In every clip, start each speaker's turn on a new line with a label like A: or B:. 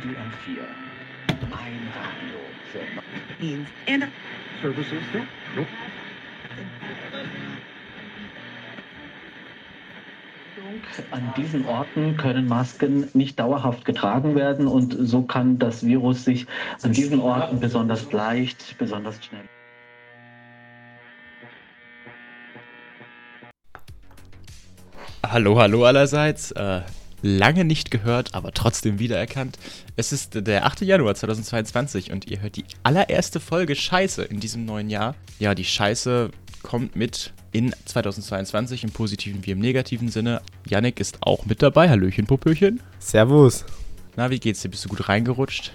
A: Titel M4. Ein Radio für
B: means and
A: Services. Nope. An diesen Orten können Masken nicht dauerhaft getragen werden und so kann das Virus sich an diesen Orten besonders leicht, besonders schnell.
C: Hallo, hallo allerseits. Lange nicht gehört, aber trotzdem wiedererkannt. Es ist der 8. Januar 2022 und ihr hört die allererste Folge Scheiße in diesem neuen Jahr. Ja, die Scheiße kommt mit in 2022 im positiven wie im negativen Sinne. Yannick ist auch mit dabei. Hallöchen, Popöchen.
D: Servus.
C: Na, wie geht's dir? Bist du gut reingerutscht?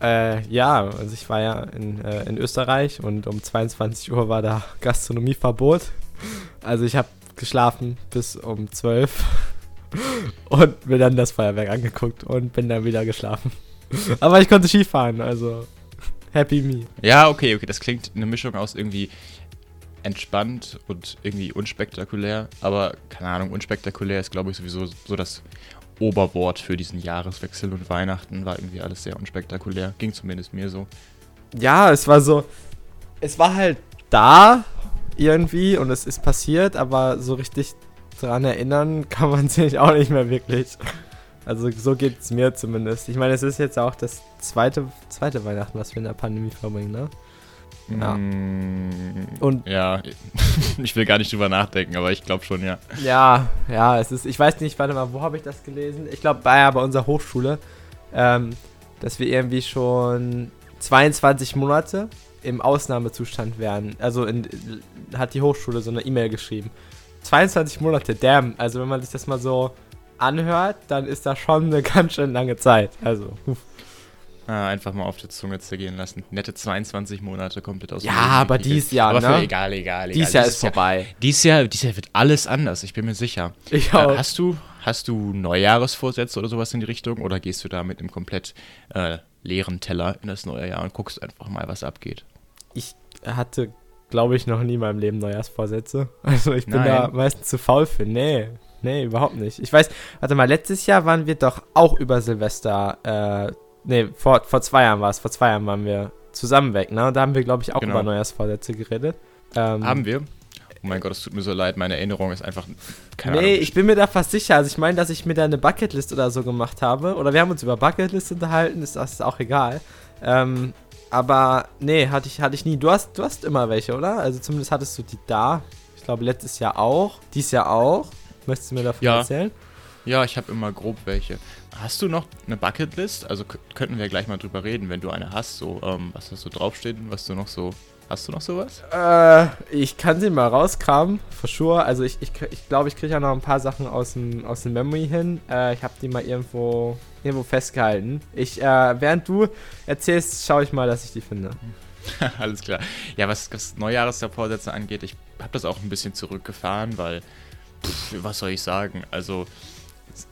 D: Äh, ja, also ich war ja in, äh, in Österreich und um 22 Uhr war da Gastronomieverbot. Also ich habe geschlafen bis um 12 und mir dann das Feuerwerk angeguckt und bin dann wieder geschlafen. Aber ich konnte Skifahren, also happy me.
C: Ja, okay, okay, das klingt eine Mischung aus irgendwie entspannt und irgendwie unspektakulär. Aber keine Ahnung, unspektakulär ist, glaube ich, sowieso so das Oberwort für diesen Jahreswechsel und Weihnachten. War irgendwie alles sehr unspektakulär. Ging zumindest mir so.
D: Ja, es war so. Es war halt da irgendwie und es ist passiert, aber so richtig dran erinnern kann man sich auch nicht mehr wirklich. Also so geht es mir zumindest. Ich meine, es ist jetzt auch das zweite, zweite Weihnachten, was wir in der Pandemie verbringen, ne?
C: Ja. Mm, und ja, ich will gar nicht drüber nachdenken, aber ich glaube schon, ja.
D: Ja, ja, es ist, ich weiß nicht, warte mal, wo habe ich das gelesen? Ich glaube, bei, ja, bei unserer Hochschule, ähm, dass wir irgendwie schon 22 Monate im Ausnahmezustand wären. Also in, hat die Hochschule so eine E-Mail geschrieben. 22 Monate, damn. Also wenn man sich das mal so anhört, dann ist das schon eine ganz schön lange Zeit. Also.
C: Ah, einfach mal auf der Zunge zergehen lassen. Nette 22 Monate komplett aus
D: Ja, aber dies Jahr,
C: aber
D: ne?
C: Egal, egal, egal.
D: Dies Jahr ist vorbei.
C: Dies Jahr, dies Jahr wird alles anders, ich bin mir sicher.
D: Ich auch.
C: Äh, hast du, hast du Neujahresvorsätze oder sowas in die Richtung oder gehst du da mit einem komplett äh, leeren Teller in das neue Jahr und guckst einfach mal, was abgeht?
D: Ich hatte, glaube ich, noch nie in meinem Leben Neujahrsvorsätze. Also ich bin Nein. da meistens zu faul für. Nee, nee, überhaupt nicht. Ich weiß, warte mal, letztes Jahr waren wir doch auch über Silvester äh, Nee, vor, vor zwei Jahren war es. Vor zwei Jahren waren wir zusammen weg, ne? Da haben wir, glaube ich, auch genau. über Neujahrsvorsätze geredet.
C: Ähm, haben wir? Oh mein Gott, es tut mir so leid, meine Erinnerung ist einfach.
D: Keine nee, Ahnung. ich bin mir da fast sicher. Also, ich meine, dass ich mir da eine Bucketlist oder so gemacht habe. Oder wir haben uns über Bucketlist unterhalten, ist das auch egal. Ähm, aber nee, hatte ich, hatte ich nie. Du hast, du hast immer welche, oder? Also, zumindest hattest du die da. Ich glaube, letztes Jahr auch. Dies Jahr auch. Möchtest du mir davon
C: ja.
D: erzählen?
C: Ja, ich habe immer grob welche. Hast du noch eine Bucketlist? Also könnten wir gleich mal drüber reden, wenn du eine hast, so ähm, was da so draufsteht und was du noch so. Hast du noch sowas?
D: Äh, ich kann sie mal rauskramen, for sure. Also ich glaube, ich, ich, glaub, ich kriege ja noch ein paar Sachen aus dem, aus dem Memory hin. Äh, ich habe die mal irgendwo, irgendwo festgehalten. Ich, äh, während du erzählst, schaue ich mal, dass ich die finde.
C: Alles klar. Ja, was, was Neujahresvorsätze angeht, ich habe das auch ein bisschen zurückgefahren, weil, pff, was soll ich sagen? Also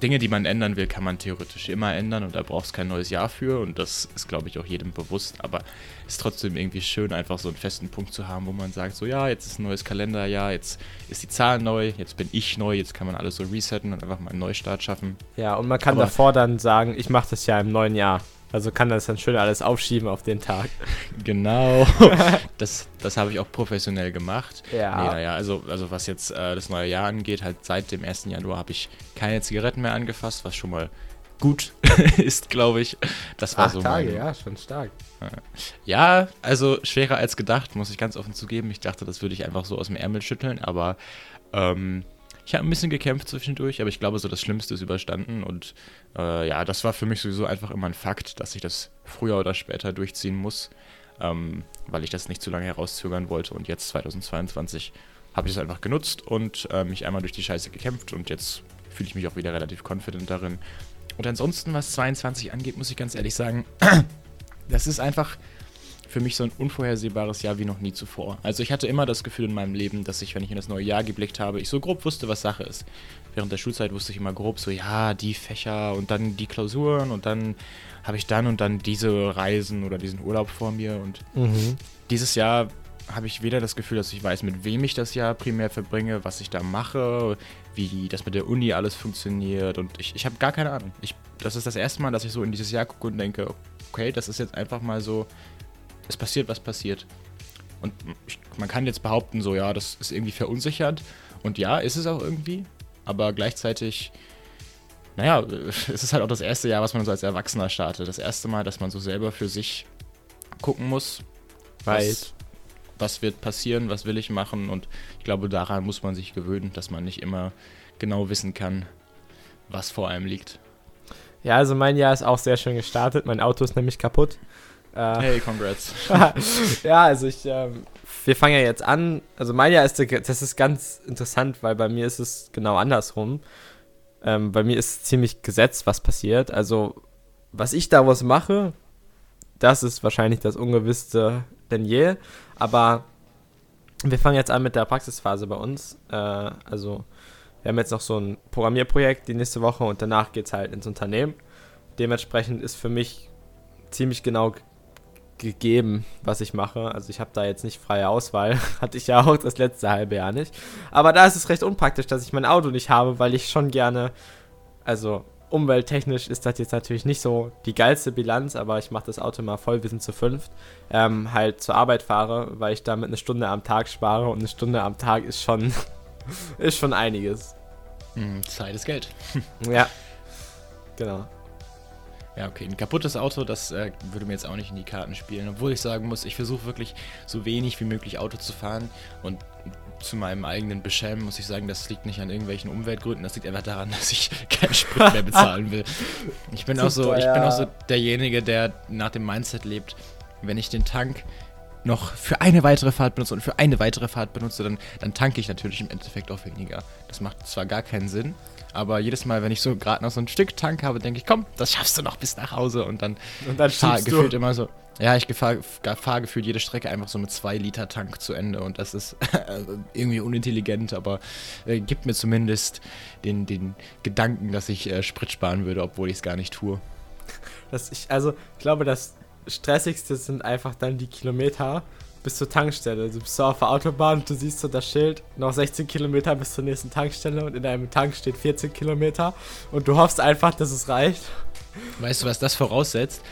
C: Dinge, die man ändern will, kann man theoretisch immer ändern und da braucht es kein neues Jahr für und das ist, glaube ich, auch jedem bewusst. Aber ist trotzdem irgendwie schön, einfach so einen festen Punkt zu haben, wo man sagt, so ja, jetzt ist ein neues Kalenderjahr, jetzt ist die Zahl neu, jetzt bin ich neu, jetzt kann man alles so resetten und einfach mal einen Neustart schaffen.
D: Ja, und man kann Aber davor dann sagen, ich mache das ja im neuen Jahr. Also kann das dann schön alles aufschieben auf den Tag.
C: Genau. das das habe ich auch professionell gemacht.
D: Ja.
C: Nee, naja, also, also was jetzt äh, das neue Jahr angeht, halt seit dem 1. Januar habe ich keine Zigaretten mehr angefasst, was schon mal gut ist, glaube ich. Das war
D: Acht
C: so
D: Tage, ja, schon stark.
C: Ja, also schwerer als gedacht, muss ich ganz offen zugeben. Ich dachte, das würde ich einfach so aus dem Ärmel schütteln, aber ähm, ich habe ein bisschen gekämpft zwischendurch, aber ich glaube, so das Schlimmste ist überstanden. Und äh, ja, das war für mich sowieso einfach immer ein Fakt, dass ich das früher oder später durchziehen muss, ähm, weil ich das nicht zu lange herauszögern wollte. Und jetzt, 2022, habe ich es einfach genutzt und äh, mich einmal durch die Scheiße gekämpft. Und jetzt fühle ich mich auch wieder relativ confident darin. Und ansonsten, was 22 angeht, muss ich ganz ehrlich sagen, das ist einfach für mich so ein unvorhersehbares Jahr wie noch nie zuvor. Also ich hatte immer das Gefühl in meinem Leben, dass ich, wenn ich in das neue Jahr geblickt habe, ich so grob wusste, was Sache ist. Während der Schulzeit wusste ich immer grob so, ja, die Fächer und dann die Klausuren und dann habe ich dann und dann diese Reisen oder diesen Urlaub vor mir. Und mhm. dieses Jahr habe ich weder das Gefühl, dass ich weiß, mit wem ich das Jahr primär verbringe, was ich da mache, wie das mit der Uni alles funktioniert. Und ich, ich habe gar keine Ahnung. Ich, das ist das erste Mal, dass ich so in dieses Jahr gucke und denke, okay, das ist jetzt einfach mal so, es passiert, was passiert. Und ich, man kann jetzt behaupten, so, ja, das ist irgendwie verunsichernd. Und ja, ist es auch irgendwie. Aber gleichzeitig, naja, es ist halt auch das erste Jahr, was man so als Erwachsener startet. Das erste Mal, dass man so selber für sich gucken muss, was, was wird passieren, was will ich machen. Und ich glaube, daran muss man sich gewöhnen, dass man nicht immer genau wissen kann, was vor einem liegt.
D: Ja, also mein Jahr ist auch sehr schön gestartet. Mein Auto ist nämlich kaputt.
C: Äh, hey, congrats.
D: ja, also ich, ähm, wir fangen ja jetzt an. Also mein Jahr ist, das ist ganz interessant, weil bei mir ist es genau andersrum. Ähm, bei mir ist ziemlich gesetzt, was passiert. Also was ich daraus mache, das ist wahrscheinlich das Ungewissste denn je. Aber wir fangen jetzt an mit der Praxisphase bei uns. Äh, also wir haben jetzt noch so ein Programmierprojekt die nächste Woche und danach geht es halt ins Unternehmen. Dementsprechend ist für mich ziemlich genau gegeben, was ich mache. Also ich habe da jetzt nicht freie Auswahl. Hatte ich ja auch das letzte halbe Jahr nicht. Aber da ist es recht unpraktisch, dass ich mein Auto nicht habe, weil ich schon gerne, also umwelttechnisch ist das jetzt natürlich nicht so die geilste Bilanz, aber ich mache das Auto mal voll, wir sind zu fünft, ähm, halt zur Arbeit fahre, weil ich damit eine Stunde am Tag spare und eine Stunde am Tag ist schon, ist schon einiges.
C: Hm, Zeit ist Geld.
D: ja, genau.
C: Ja, okay. Ein kaputtes Auto, das äh, würde mir jetzt auch nicht in die Karten spielen. Obwohl ich sagen muss, ich versuche wirklich so wenig wie möglich Auto zu fahren. Und zu meinem eigenen Beschämen muss ich sagen, das liegt nicht an irgendwelchen Umweltgründen. Das liegt einfach daran, dass ich keinen Sprit mehr bezahlen will. Ich bin, auch so, ich bin auch so derjenige, der nach dem Mindset lebt, wenn ich den Tank noch für eine weitere Fahrt benutze und für eine weitere Fahrt benutze, dann, dann tanke ich natürlich im Endeffekt auch weniger. Das macht zwar gar keinen Sinn, aber jedes Mal, wenn ich so gerade noch so ein Stück Tank habe, denke ich, komm, das schaffst du noch bis nach Hause. Und dann,
D: und dann fahr,
C: gefühlt immer so. Ja, ich fahre fahr gefühlt jede Strecke einfach so mit 2 Liter Tank zu Ende. Und das ist irgendwie unintelligent, aber äh, gibt mir zumindest den, den Gedanken, dass ich äh, Sprit sparen würde, obwohl ich es gar nicht tue.
D: Das ich, also, ich glaube, das Stressigste sind einfach dann die Kilometer, bis zur Tankstelle. Du bist so auf der Autobahn und du siehst so das Schild, noch 16 Kilometer bis zur nächsten Tankstelle und in deinem Tank steht 14 Kilometer und du hoffst einfach, dass es reicht.
C: Weißt du, was das voraussetzt?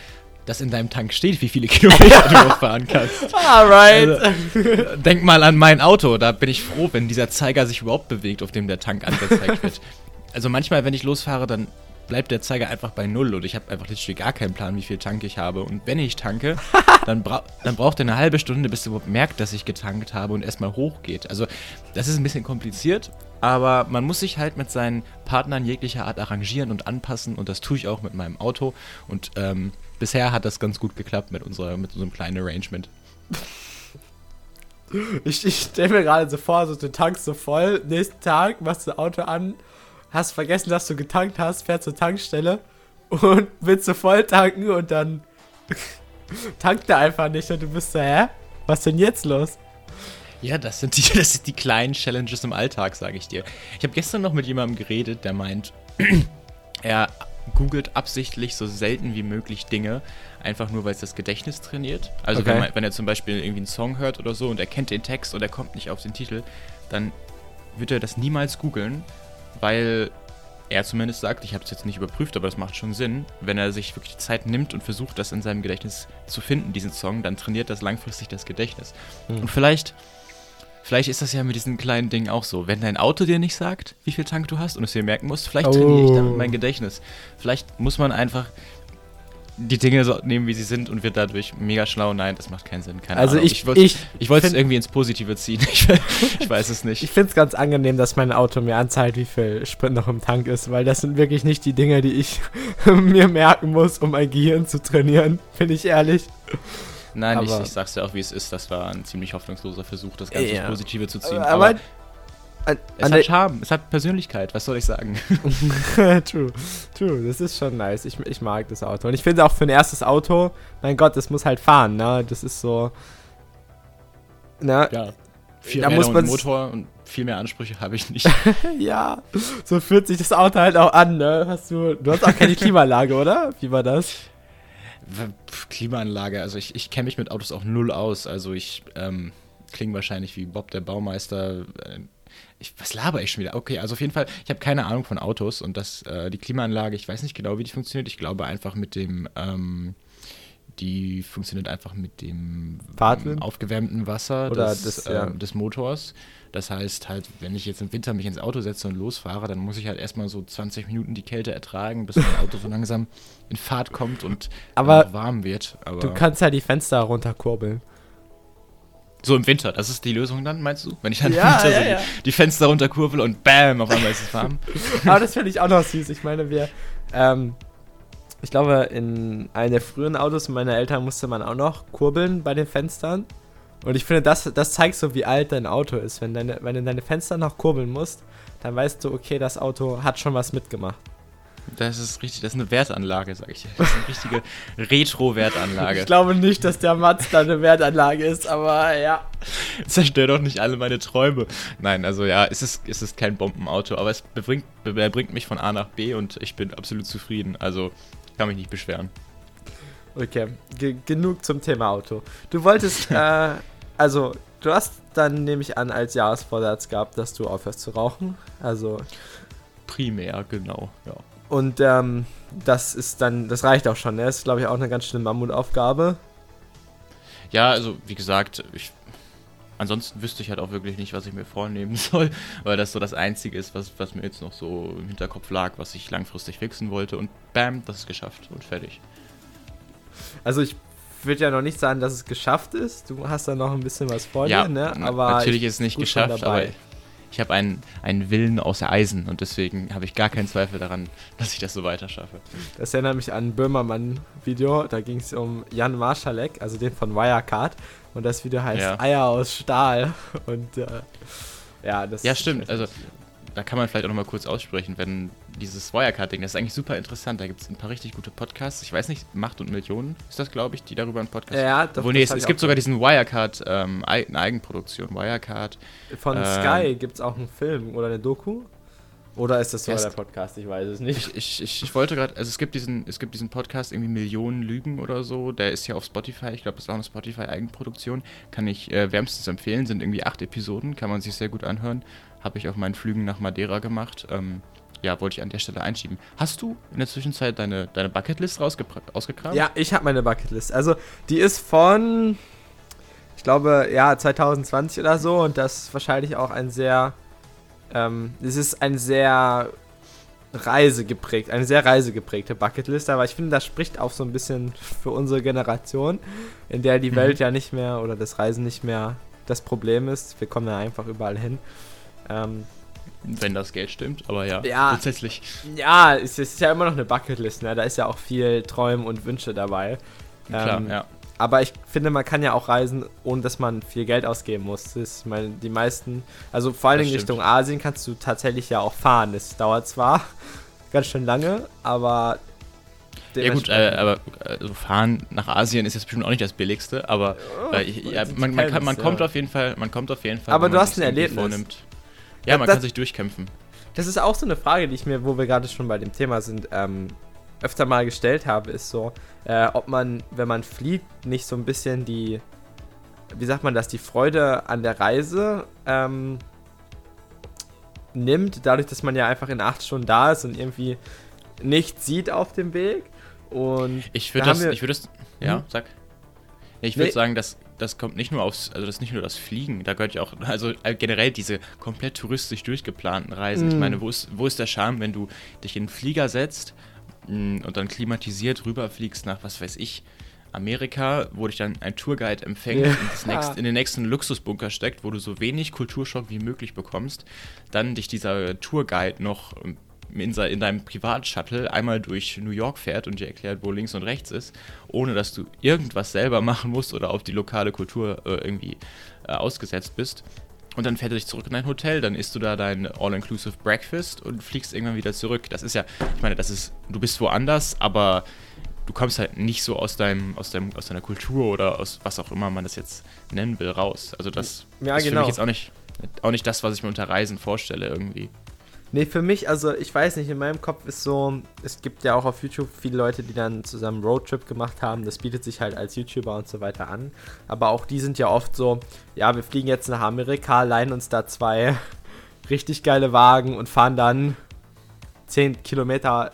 C: Dass in deinem Tank steht, wie viele Kilometer du noch fahren kannst.
D: Alright.
C: Also, denk mal an mein Auto, da bin ich froh, wenn dieser Zeiger sich überhaupt bewegt, auf dem der Tank angezeigt wird. Also manchmal, wenn ich losfahre, dann bleibt der Zeiger einfach bei Null und ich habe einfach literally gar keinen Plan, wie viel Tank ich habe. Und wenn ich tanke, dann, bra dann braucht er eine halbe Stunde, bis er überhaupt merkt, dass ich getankt habe und erstmal hochgeht. Also das ist ein bisschen kompliziert, aber man muss sich halt mit seinen Partnern jeglicher Art arrangieren und anpassen und das tue ich auch mit meinem Auto. Und ähm, bisher hat das ganz gut geklappt mit, unserer, mit unserem kleinen Arrangement.
D: Ich, ich stelle mir gerade so vor, so du tankst so voll, nächsten Tag machst du Auto an, hast vergessen, dass du getankt hast, fährst zur Tankstelle und willst du voll tanken und dann tankt er einfach nicht und du bist so, hä? Was denn jetzt los?
C: Ja, das sind die, das sind die kleinen Challenges im Alltag, sage ich dir. Ich habe gestern noch mit jemandem geredet, der meint, er googelt absichtlich so selten wie möglich Dinge, einfach nur, weil es das Gedächtnis trainiert. Also okay. wenn, man, wenn er zum Beispiel irgendwie einen Song hört oder so und er kennt den Text und er kommt nicht auf den Titel, dann wird er das niemals googeln, weil er zumindest sagt, ich habe es jetzt nicht überprüft, aber das macht schon Sinn, wenn er sich wirklich die Zeit nimmt und versucht, das in seinem Gedächtnis zu finden, diesen Song, dann trainiert das langfristig das Gedächtnis. Mhm. Und vielleicht, vielleicht ist das ja mit diesen kleinen Dingen auch so. Wenn dein Auto dir nicht sagt, wie viel Tank du hast und es dir merken musst, vielleicht oh. trainiere ich damit mein Gedächtnis. Vielleicht muss man einfach die Dinge so nehmen, wie sie sind und wird dadurch mega schlau. Nein, das macht keinen Sinn. Keine
D: also
C: Ahnung.
D: ich, ich,
C: ich wollte es irgendwie ins Positive ziehen. Ich, ich weiß es nicht.
D: Ich finde es ganz angenehm, dass mein Auto mir anzeigt, wie viel Sprit noch im Tank ist, weil das sind wirklich nicht die Dinge, die ich mir merken muss, um mein Gehirn zu trainieren. Finde ich ehrlich.
C: Nein, ich, ich sag's ja auch, wie es ist. Das war ein ziemlich hoffnungsloser Versuch, das Ganze ja. ins Positive zu ziehen.
D: Aber, aber
C: an, es hat Charme, es hat Persönlichkeit, was soll ich sagen?
D: true, true, das ist schon nice. Ich, ich mag das Auto. Und ich finde auch für ein erstes Auto, mein Gott, das muss halt fahren, ne? Das ist so.
C: Ne? Ja. Viel da muss man Motor und viel mehr Ansprüche habe ich nicht.
D: ja, so fühlt sich das Auto halt auch an, ne? Hast du, du hast auch keine Klimaanlage, oder? Wie war das?
C: Klimaanlage, also ich, ich kenne mich mit Autos auch null aus. Also ich, ähm, klingen wahrscheinlich wie Bob der Baumeister. Äh, ich, was laber ich schon wieder? Okay, also auf jeden Fall, ich habe keine Ahnung von Autos und das, äh, die Klimaanlage, ich weiß nicht genau, wie die funktioniert. Ich glaube einfach mit dem, ähm, die funktioniert einfach mit dem
D: Fahrtwind?
C: aufgewärmten Wasser
D: Oder
C: des,
D: das, ja.
C: ähm, des Motors. Das heißt halt, wenn ich jetzt im Winter mich ins Auto setze und losfahre, dann muss ich halt erstmal so 20 Minuten die Kälte ertragen, bis mein Auto so langsam in Fahrt kommt und
D: Aber
C: warm wird. Aber
D: Du kannst ja die Fenster runterkurbeln.
C: So im Winter, das ist die Lösung dann, meinst du? Wenn ich dann
D: Ja,
C: im Winter
D: ja,
C: so
D: ja.
C: Die, die Fenster runterkurbel und bam, auf einmal ist es warm.
D: Aber das finde ich auch noch süß. Ich meine, wir, ähm, ich glaube, in einem der frühen Autos meiner Eltern musste man auch noch kurbeln bei den Fenstern. Und ich finde, das, das zeigt so, wie alt dein Auto ist. Wenn, deine, wenn du deine Fenster noch kurbeln musst, dann weißt du, okay, das Auto hat schon was mitgemacht.
C: Das ist richtig, das ist eine Wertanlage, sag ich dir. Das ist eine richtige Retro-Wertanlage.
D: Ich glaube nicht, dass der Mazda eine Wertanlage ist, aber ja.
C: Zerstör doch nicht alle meine Träume. Nein, also ja, es ist, es ist kein Bombenauto, aber es bringt, bringt mich von A nach B und ich bin absolut zufrieden. Also kann mich nicht beschweren.
D: Okay, ge genug zum Thema Auto. Du wolltest, äh, also, du hast dann, nehme ich an, als Jahresvorsatz gehabt, dass du aufhörst zu rauchen. Also,
C: Primär, genau, ja.
D: Und ähm, das ist dann, das reicht auch schon, ne? Das ist, glaube ich, auch eine ganz schöne Mammutaufgabe.
C: Ja, also wie gesagt, ich, ansonsten wüsste ich halt auch wirklich nicht, was ich mir vornehmen soll, weil das so das Einzige ist, was, was mir jetzt noch so im Hinterkopf lag, was ich langfristig fixen wollte. Und bam, das ist geschafft und fertig.
D: Also, ich würde ja noch nicht sagen, dass es geschafft ist. Du hast da noch ein bisschen was vor
C: ja,
D: dir, ne? Aber
C: natürlich
D: ich
C: ist es nicht geschafft, aber ich habe einen, einen Willen aus Eisen und deswegen habe ich gar keinen Zweifel daran, dass ich das so weiter schaffe.
D: Das erinnert mich an ein Böhmermann-Video. Da ging es um Jan Marschalek, also den von Wirecard. Und das Video heißt
C: Ja.
D: Eier aus Stahl. Und äh, ja, das
C: Ja, stimmt, also- Da kann man vielleicht auch noch mal kurz aussprechen, wenn dieses Wirecard-Ding, das ist eigentlich super interessant. Da gibt es ein paar richtig gute Podcasts. Ich weiß nicht, Macht und Millionen ist das, glaube ich, die darüber einen Podcast
D: Ja, doch,
C: Obwohl, nee,
D: das
C: es, es gibt sogar diesen Wirecard, ähm, Ei- eine Eigenproduktion. Wirecard.
D: Von
C: Ähm,
D: Sky gibt es auch einen Film oder eine Doku? Oder ist das sogar
C: Erst-
D: der Podcast? Ich weiß es nicht.
C: Ich, ich, ich, ich wollte gerade, also es gibt diesen, es gibt diesen Podcast, irgendwie Millionen Lügen oder so. Der ist ja auf Spotify. Ich glaube, das ist auch eine Spotify-Eigenproduktion. Kann ich äh, wärmstens empfehlen. Sind irgendwie acht Episoden, kann man sich sehr gut anhören. Habe ich auf meinen Flügen nach Madeira gemacht. Ähm, ja, wollte ich an der Stelle einschieben. Hast du in der Zwischenzeit deine, deine Bucketlist rausgepra- ausgekramt?
D: Ja, ich habe meine Bucketlist. Also, die ist von, ich glaube, ja, 2020 oder so. Und das ist wahrscheinlich auch ein sehr, ähm, es ist ein sehr reisegeprägt, eine sehr reisegeprägte Bucketlist. Aber ich finde, das spricht auch so ein bisschen für unsere Generation, in der die
C: Mhm.
D: Welt ja nicht mehr oder das Reisen nicht mehr das Problem ist. Wir kommen ja einfach überall hin. Ähm,
C: Wenn das Geld stimmt, aber ja,
D: Ja.
C: grundsätzlich.
D: ja, es ist ja immer noch eine Bucketlist, ne? Da ist ja auch viel Träumen und Wünsche dabei.
C: Klar,
D: Ähm,
C: ja.
D: Aber ich finde, man kann ja auch reisen, ohne dass man viel Geld ausgeben muss. Ich meine, die meisten, also vor Dingen
C: stimmt.
D: Richtung Asien kannst du tatsächlich ja auch fahren. Das dauert zwar ganz schön lange, aber.
C: Ja gut, äh, aber also fahren nach Asien ist jetzt bestimmt auch nicht das Billigste, aber äh, ich, ja,
D: es
C: man, man, kann, man kommt
D: ja.
C: auf jeden Fall, man kommt auf jeden Fall.
D: Aber du hast ein Erlebnis.
C: Ja,
D: Ja,
C: man
D: das-
C: kann sich durchkämpfen.
D: Das ist auch so eine Frage, die ich mir, wo wir gerade schon bei dem Thema sind, ähm, öfter mal gestellt habe, ist so, äh, ob man, wenn man fliegt, nicht so ein bisschen die, wie sagt man das, die Freude an der Reise ähm, nimmt, dadurch, dass man ja einfach in acht Stunden da ist und irgendwie nichts sieht auf dem Weg. Und
C: Ich
D: Da
C: würde
D: haben
C: das, ich würde das, ja,
D: Mhm.
C: sag. Ich würde
D: Nee.
C: sagen, dass das kommt nicht nur aufs, also das ist nicht nur das Fliegen, da gehört ja auch, also äh, generell diese komplett touristisch durchgeplanten Reisen. Ich
D: Mhm.
C: meine, wo ist, wo ist der Charme, wenn du dich in einen Flieger setzt mh, und dann klimatisiert rüberfliegst nach, was weiß ich, Amerika, wo dich dann ein Tourguide empfängt
D: Ja.
C: und das nächst, in den nächsten Luxusbunker steckt, wo du so wenig Kulturschock wie möglich bekommst, dann dich dieser Tourguide noch ähm, in, in deinem Privatshuttle einmal durch New York fährt und dir erklärt, wo links und rechts ist, ohne dass du irgendwas selber machen musst oder auf die lokale Kultur äh, irgendwie äh, ausgesetzt bist. Und dann fährt er dich zurück in dein Hotel, dann isst du da dein All-Inclusive Breakfast und fliegst irgendwann wieder zurück. Das ist ja, ich meine, das ist, du bist woanders, aber du kommst halt nicht so aus deinem, aus deinem, aus deiner Kultur oder aus was auch immer man das jetzt nennen will, raus. Also das
D: Ja,
C: ist für
D: genau.
C: mich jetzt auch nicht, auch nicht das, was ich mir unter Reisen vorstelle irgendwie.
D: Nee, für mich, also ich weiß nicht, in meinem Kopf ist so, es gibt ja auch auf YouTube viele Leute, die dann zusammen Roadtrip gemacht haben. Das bietet sich halt als YouTuber und so weiter an. Aber auch die sind ja oft so, ja, wir fliegen jetzt nach Amerika, leihen uns da zwei richtig geile Wagen und fahren dann 10 Kilometer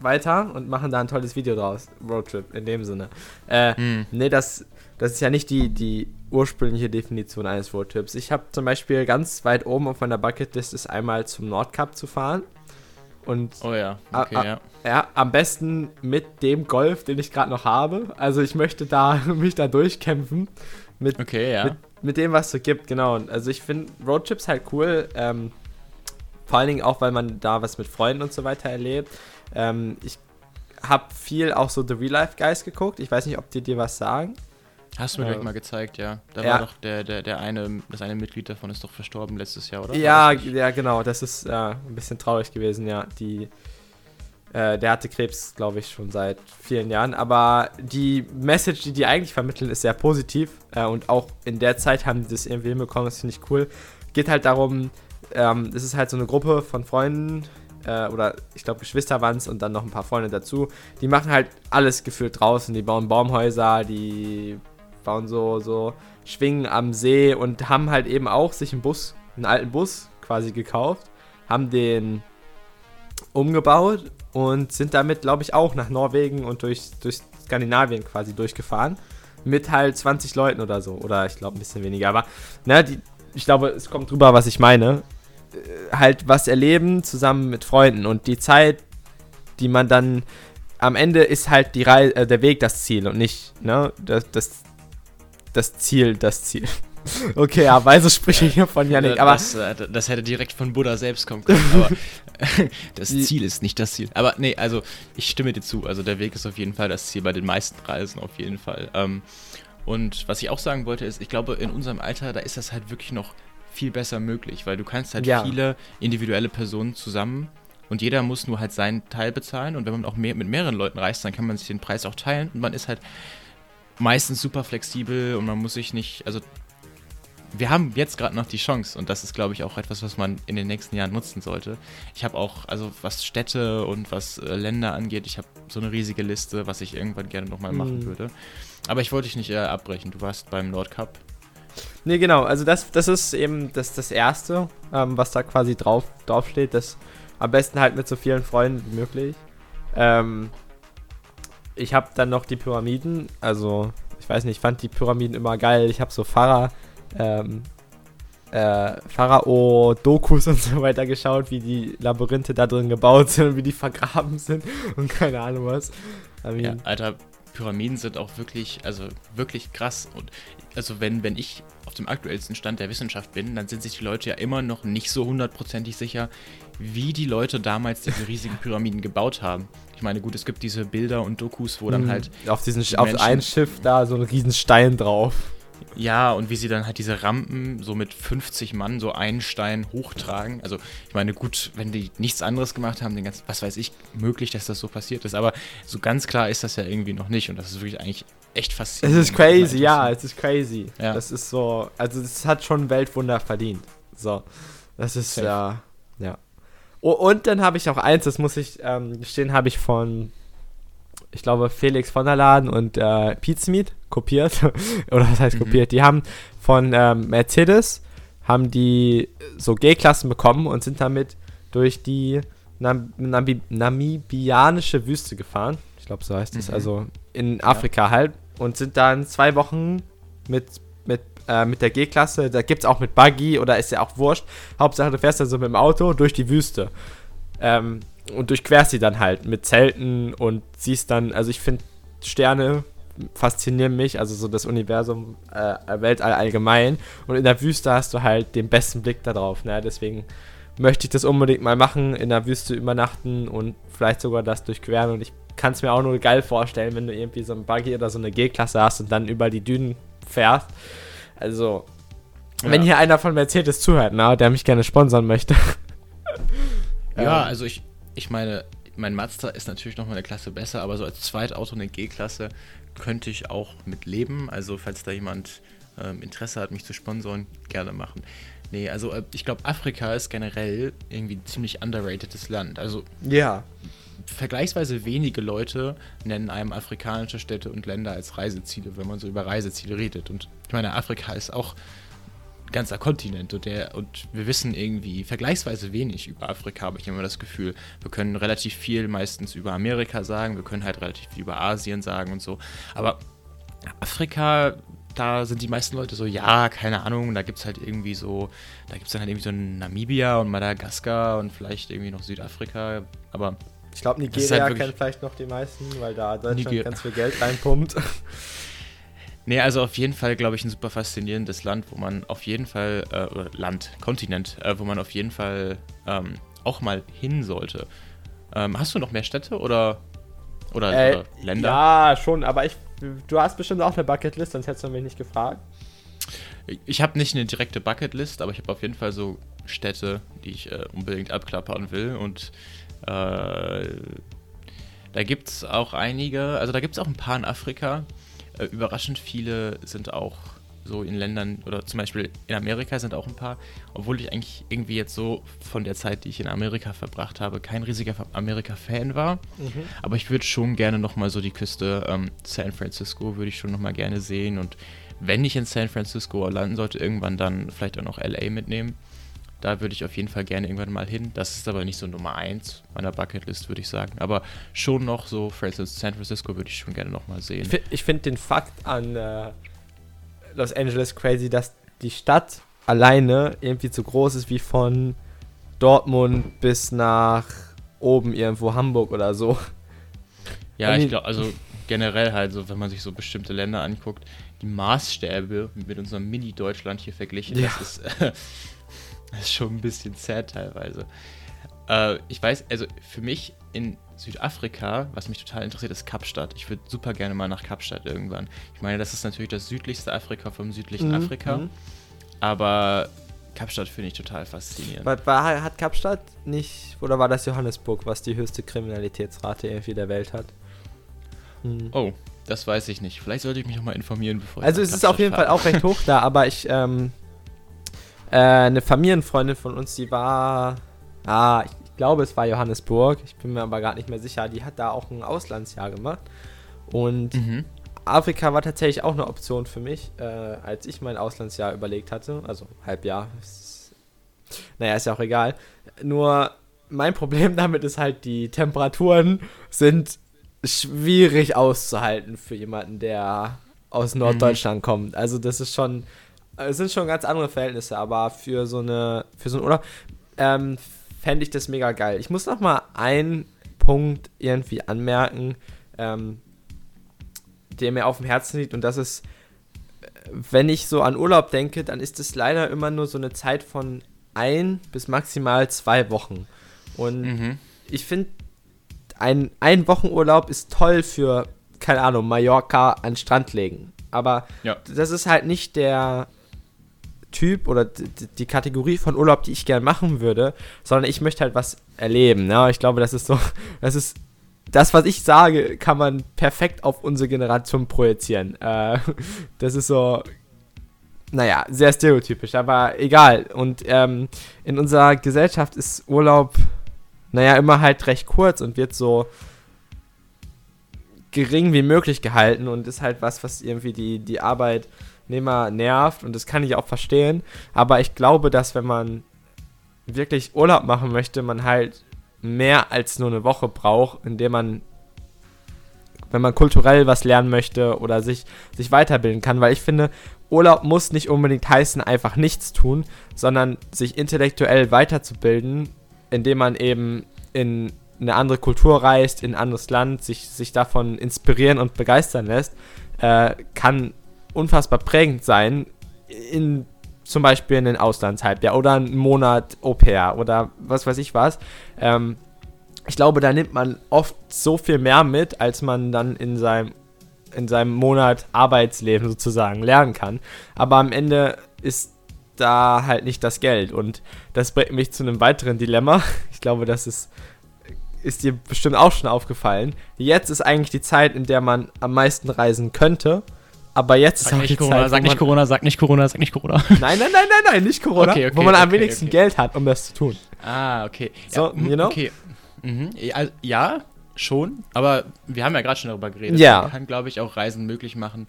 D: weiter und machen da ein tolles Video draus. Roadtrip in dem Sinne. Äh, hm. Nee, das, das ist ja nicht die, die ursprüngliche Definition eines Roadtrips. Ich habe zum Beispiel ganz weit oben auf meiner Bucketlist ist einmal zum Nordkap zu fahren. Und
C: oh ja, okay,
D: ja. ja. am besten mit dem Golf, den ich gerade noch habe. Also ich möchte da mich da durchkämpfen. Mit,
C: okay, ja.
D: Mit, mit dem, was es so gibt, genau. Also ich finde Roadtrips halt cool. Ähm, vor allen Dingen auch, weil man da was mit Freunden und so weiter erlebt. Ähm, ich habe viel auch so The Real Life Guys geguckt. Ich weiß nicht, ob die dir was sagen.
C: Hast du mir gleich mal gezeigt, ja. Da ja. war doch der, der, der eine, das eine Mitglied davon ist doch verstorben letztes Jahr, oder?
D: Ja, ja, genau. Das ist äh, ein bisschen traurig gewesen, ja. Die, äh, der hatte Krebs, glaube ich, schon seit vielen Jahren. Aber die Message, die die eigentlich vermitteln, ist sehr positiv. Äh, und auch in der Zeit haben die das irgendwie hinbekommen. Das finde ich cool. Geht halt darum, ähm, es ist halt so eine Gruppe von Freunden, äh, oder ich glaube Geschwister waren es und dann noch ein paar Freunde dazu. Die machen halt alles gefühlt draußen. Die bauen Baumhäuser, die bauen so, so Schwingen am See und haben halt eben auch sich einen Bus, einen alten Bus quasi gekauft, haben den umgebaut und sind damit, glaube ich, auch nach Norwegen und durch, durch Skandinavien quasi durchgefahren. Mit halt 20 Leuten oder so. Oder ich glaube ein bisschen weniger. Aber, ne, die, ich glaube, es kommt drüber, was ich meine. Äh, halt was erleben zusammen mit Freunden. Und die Zeit, die man dann. Am Ende ist halt die Reise, äh, der Weg das Ziel und nicht, ne, das, das, das Ziel, das Ziel. Okay, ja, weise Sprüche hier von Yannick, aber.
C: Das, das, hätte direkt von Buddha selbst kommen können, aber das Ziel ist nicht das Ziel. Aber nee, also ich stimme dir zu. Also der Weg ist auf jeden Fall das Ziel, bei den meisten Reisen auf jeden Fall. Ähm, und was ich auch sagen wollte, ist, ich glaube, in unserem Alter, da ist das halt wirklich noch viel besser möglich, weil du kannst halt ja. viele individuelle Personen zusammen und jeder muss nur halt seinen Teil bezahlen und wenn man auch mehr, mit mehreren Leuten reist, dann kann man sich den Preis auch teilen und man ist halt meistens super flexibel und man muss sich nicht, also wir haben jetzt gerade noch die Chance und das ist, glaube ich, auch etwas, was man in den nächsten Jahren nutzen sollte. Ich habe auch, also was Städte und was äh, Länder angeht, ich habe so eine riesige Liste, was ich irgendwann gerne nochmal mhm. machen würde. Aber ich wollte dich nicht äh, abbrechen, du warst beim Nordcup.
D: Nee, genau, also das, das ist eben das, das Erste, ähm, was da quasi drauf, drauf steht. Das am besten halt mit so vielen Freunden wie möglich. Ähm, ich habe dann noch die Pyramiden. Also, ich weiß nicht, ich fand die Pyramiden immer geil. Ich habe so Pharao, ähm, äh, Pharao-Dokus und so weiter geschaut, wie die Labyrinthe da drin gebaut sind und wie die vergraben sind und keine Ahnung was.
C: Ja, Alter, Pyramiden sind auch wirklich, also wirklich krass. Und also wenn, wenn ich auf dem aktuellsten Stand der Wissenschaft bin, dann sind sich die Leute ja immer noch nicht so hundertprozentig sicher, wie die Leute damals diese riesigen Pyramiden gebaut haben. Ich meine, gut, es gibt diese Bilder und Dokus, wo dann mhm. halt.
D: Auf diesen die auf ein Schiff da so ein riesen Stein drauf.
C: Ja, und wie sie dann halt diese Rampen so mit 50 Mann so einen Stein hochtragen. Also, ich meine, gut, wenn die nichts anderes gemacht haben, den ganzen, was weiß ich, möglich, dass das so passiert ist. Aber so ganz klar ist das ja irgendwie noch nicht. Und das ist wirklich eigentlich echt faszinierend.
D: Es ist crazy, ja, es ist crazy. Ja. Das ist so, also es hat schon Weltwunder verdient. So, das ist Safe. ja, ja. Oh, und dann habe ich auch eins, das muss ich ähm, gestehen, habe ich von ich glaube, Felix von der Laden und äh, Pizmeet kopiert. Oder was heißt mhm. kopiert? Die haben von ähm, Mercedes haben die so G-Klassen bekommen und sind damit durch die Nam Namib namibianische Wüste gefahren. Ich glaube, so heißt es. Mhm. Also in Afrika ja. halt. Und sind dann zwei Wochen mit, mit, äh, mit der G-Klasse. Da gibt es auch mit Buggy oder ist ja auch wurscht. Hauptsache, du fährst dann so mit dem Auto durch die Wüste. Ähm, und durchquerst sie dann halt mit Zelten und siehst dann, also ich finde Sterne faszinieren mich, also so das Universum, äh, Weltall allgemein. Und in der Wüste hast du halt den besten Blick darauf. Ne? Deswegen möchte ich das unbedingt mal machen, in der Wüste übernachten und vielleicht sogar das durchqueren. Und ich kann es mir auch nur geil vorstellen, wenn du irgendwie so ein Buggy oder so eine G-Klasse hast und dann über die Dünen fährst. Also, ja. wenn hier einer von Mercedes zuhört, na, der mich gerne sponsern möchte.
C: ja, also ich, ich meine, mein Mazda ist natürlich noch mal eine Klasse besser, aber so als Zweitauto eine G-Klasse könnte ich auch mit leben. Also falls da jemand ähm, Interesse hat, mich zu sponsoren, gerne machen. Nee, also äh, ich glaube, Afrika ist generell irgendwie ein ziemlich underratedtes Land. Also
D: Ja.
C: vergleichsweise wenige Leute nennen einem afrikanische Städte und Länder als Reiseziele, wenn man so über Reiseziele redet. Und ich meine, Afrika ist auch ganzer Kontinent und, der, und wir wissen irgendwie vergleichsweise wenig über Afrika, habe ich immer das Gefühl. Wir können relativ viel meistens über Amerika sagen, wir können halt relativ viel über Asien sagen und so. Aber Afrika, da sind die meisten Leute so, ja, keine Ahnung, da gibt es halt irgendwie so, da gibt es dann halt irgendwie so Namibia und Madagaskar und vielleicht irgendwie noch Südafrika, aber
D: Ich glaube,
C: ist
D: Nigeria
C: halt
D: kennen vielleicht noch die meisten, weil da Deutschland
C: Niger-
D: ganz viel Geld reinpumpt.
C: Nee, also auf jeden Fall, glaube ich, ein super faszinierendes Land, wo man auf jeden Fall, äh, oder Land, Kontinent, äh, wo man auf jeden Fall ähm, auch mal hin sollte. Ähm, hast du noch mehr Städte oder, oder,
D: Äh,
C: oder Länder?
D: Ja, schon, aber ich, du hast bestimmt auch eine Bucketlist, sonst hättest du mich nicht gefragt.
C: Ich habe nicht eine direkte Bucketlist, aber ich habe auf jeden Fall so Städte, die ich äh, unbedingt abklappern will. Und äh, da gibt es auch einige, also da gibt es auch ein paar in Afrika. Äh, überraschend viele sind auch so in Ländern, oder zum Beispiel in Amerika sind auch ein paar, obwohl ich eigentlich irgendwie jetzt so von der Zeit, die ich in Amerika verbracht habe, kein riesiger Amerika-Fan war. Aber ich würde schon gerne nochmal so die Küste ähm, San Francisco, würde ich schon nochmal gerne sehen. Und wenn ich in San Francisco landen sollte, irgendwann dann vielleicht auch noch LA mitnehmen. Da würde ich auf jeden Fall gerne irgendwann mal hin. Das ist aber nicht so Nummer 1 meiner Bucketlist, würde ich sagen. Aber schon noch so, für instance, San Francisco würde ich schon gerne nochmal sehen.
D: Ich, fi- ich finde den Fakt an äh, Los Angeles crazy, dass die Stadt alleine irgendwie so groß ist wie von Dortmund bis nach oben irgendwo Hamburg oder so.
C: Ja, ich glaube, also generell halt so, wenn man sich so bestimmte Länder anguckt, die Maßstäbe mit unserem Mini-Deutschland hier verglichen,
D: Ja.
C: das, ist, das ist schon ein bisschen sad teilweise. Äh, ich weiß, also für mich in Südafrika, was mich total interessiert, ist Kapstadt. Ich würde super gerne mal nach Kapstadt irgendwann. Ich meine, das ist natürlich das südlichste Afrika vom südlichen
D: Mhm,
C: Afrika,
D: mhm.
C: aber Kapstadt finde ich total faszinierend.
D: War, war, hat Kapstadt nicht, oder war das Johannesburg, was die höchste Kriminalitätsrate irgendwie der Welt hat? Hm.
C: Oh, das weiß ich nicht. Vielleicht sollte ich mich noch mal informieren, bevor ich
D: Also es ist auf
C: Kapstadt
D: jeden Fall
C: fahre.
D: auch recht hoch da, aber ich, ähm, äh, eine Familienfreundin von uns, die war, ah, ich glaube es war Johannesburg, ich bin mir aber gar nicht mehr sicher, die hat da auch ein Auslandsjahr gemacht. Und
C: Mhm.
D: Afrika war tatsächlich auch eine Option für mich, äh, als ich mein Auslandsjahr überlegt hatte, also Halbjahr, ist, naja, ist ja auch egal, nur mein Problem damit ist halt, die Temperaturen sind schwierig auszuhalten für jemanden, der aus Norddeutschland kommt. Also das ist schon, es sind schon ganz andere Verhältnisse, aber für so eine, für so einen Urlaub ähm, fände ich das mega geil. Ich muss noch mal einen Punkt irgendwie anmerken, ähm, der mir auf dem Herzen liegt und das ist, wenn ich so an Urlaub denke, dann ist es leider immer nur so eine Zeit von ein bis maximal zwei Wochen. Und
C: Mhm.
D: ich finde, ein Ein-Wochen-Urlaub ist toll für, keine Ahnung, Mallorca an den Strand legen. Aber
C: Ja.
D: das ist halt nicht der Typ oder die Kategorie von Urlaub, die ich gern machen würde, sondern ich möchte halt was erleben. Ne? Ich glaube, das ist so, das ist das, was ich sage, kann man perfekt auf unsere Generation projizieren. Äh, das ist so, naja, sehr stereotypisch, aber egal. Und ähm, in unserer Gesellschaft ist Urlaub, naja, immer halt recht kurz und wird so gering wie möglich gehalten und ist halt was, was irgendwie die, die Arbeitnehmer nervt und das kann ich auch verstehen. Aber ich glaube, dass wenn man wirklich Urlaub machen möchte, man halt mehr als nur eine Woche braucht, in der man, wenn man kulturell was lernen möchte oder sich, sich weiterbilden kann, weil ich finde, Urlaub muss nicht unbedingt heißen, einfach nichts tun, sondern sich intellektuell weiterzubilden, indem man eben in eine andere Kultur reist, in ein anderes Land, sich, sich davon inspirieren und begeistern lässt, äh, kann unfassbar prägend sein, in zum Beispiel in den Auslandshalbjahr oder einen Monat Au pair oder was weiß ich was. Ähm, ich glaube, da nimmt man oft so viel mehr mit, als man dann in seinem, in seinem Monat Arbeitsleben sozusagen lernen kann. Aber am Ende ist da halt nicht das Geld. Und das bringt mich zu einem weiteren Dilemma. Ich glaube, das ist, ist dir bestimmt auch schon aufgefallen. Jetzt ist eigentlich die Zeit, in der man am meisten reisen könnte, Aber jetzt
C: Sag
D: ist auch
C: nicht
D: die
C: Corona,
D: Zeit,
C: sag nicht Corona, sag nicht Corona, sag nicht Corona.
D: Nein, nein, nein, nein, nein, nicht Corona.
C: Okay, okay,
D: wo man am
C: okay,
D: wenigsten
C: okay.
D: Geld hat, um das zu tun.
C: Ah, okay.
D: So,
C: ja,
D: you know?
C: Okay. Mhm. Ja, ja, schon. Aber wir haben ja gerade schon darüber geredet.
D: Ja.
C: Man kann, glaube ich, auch Reisen möglich machen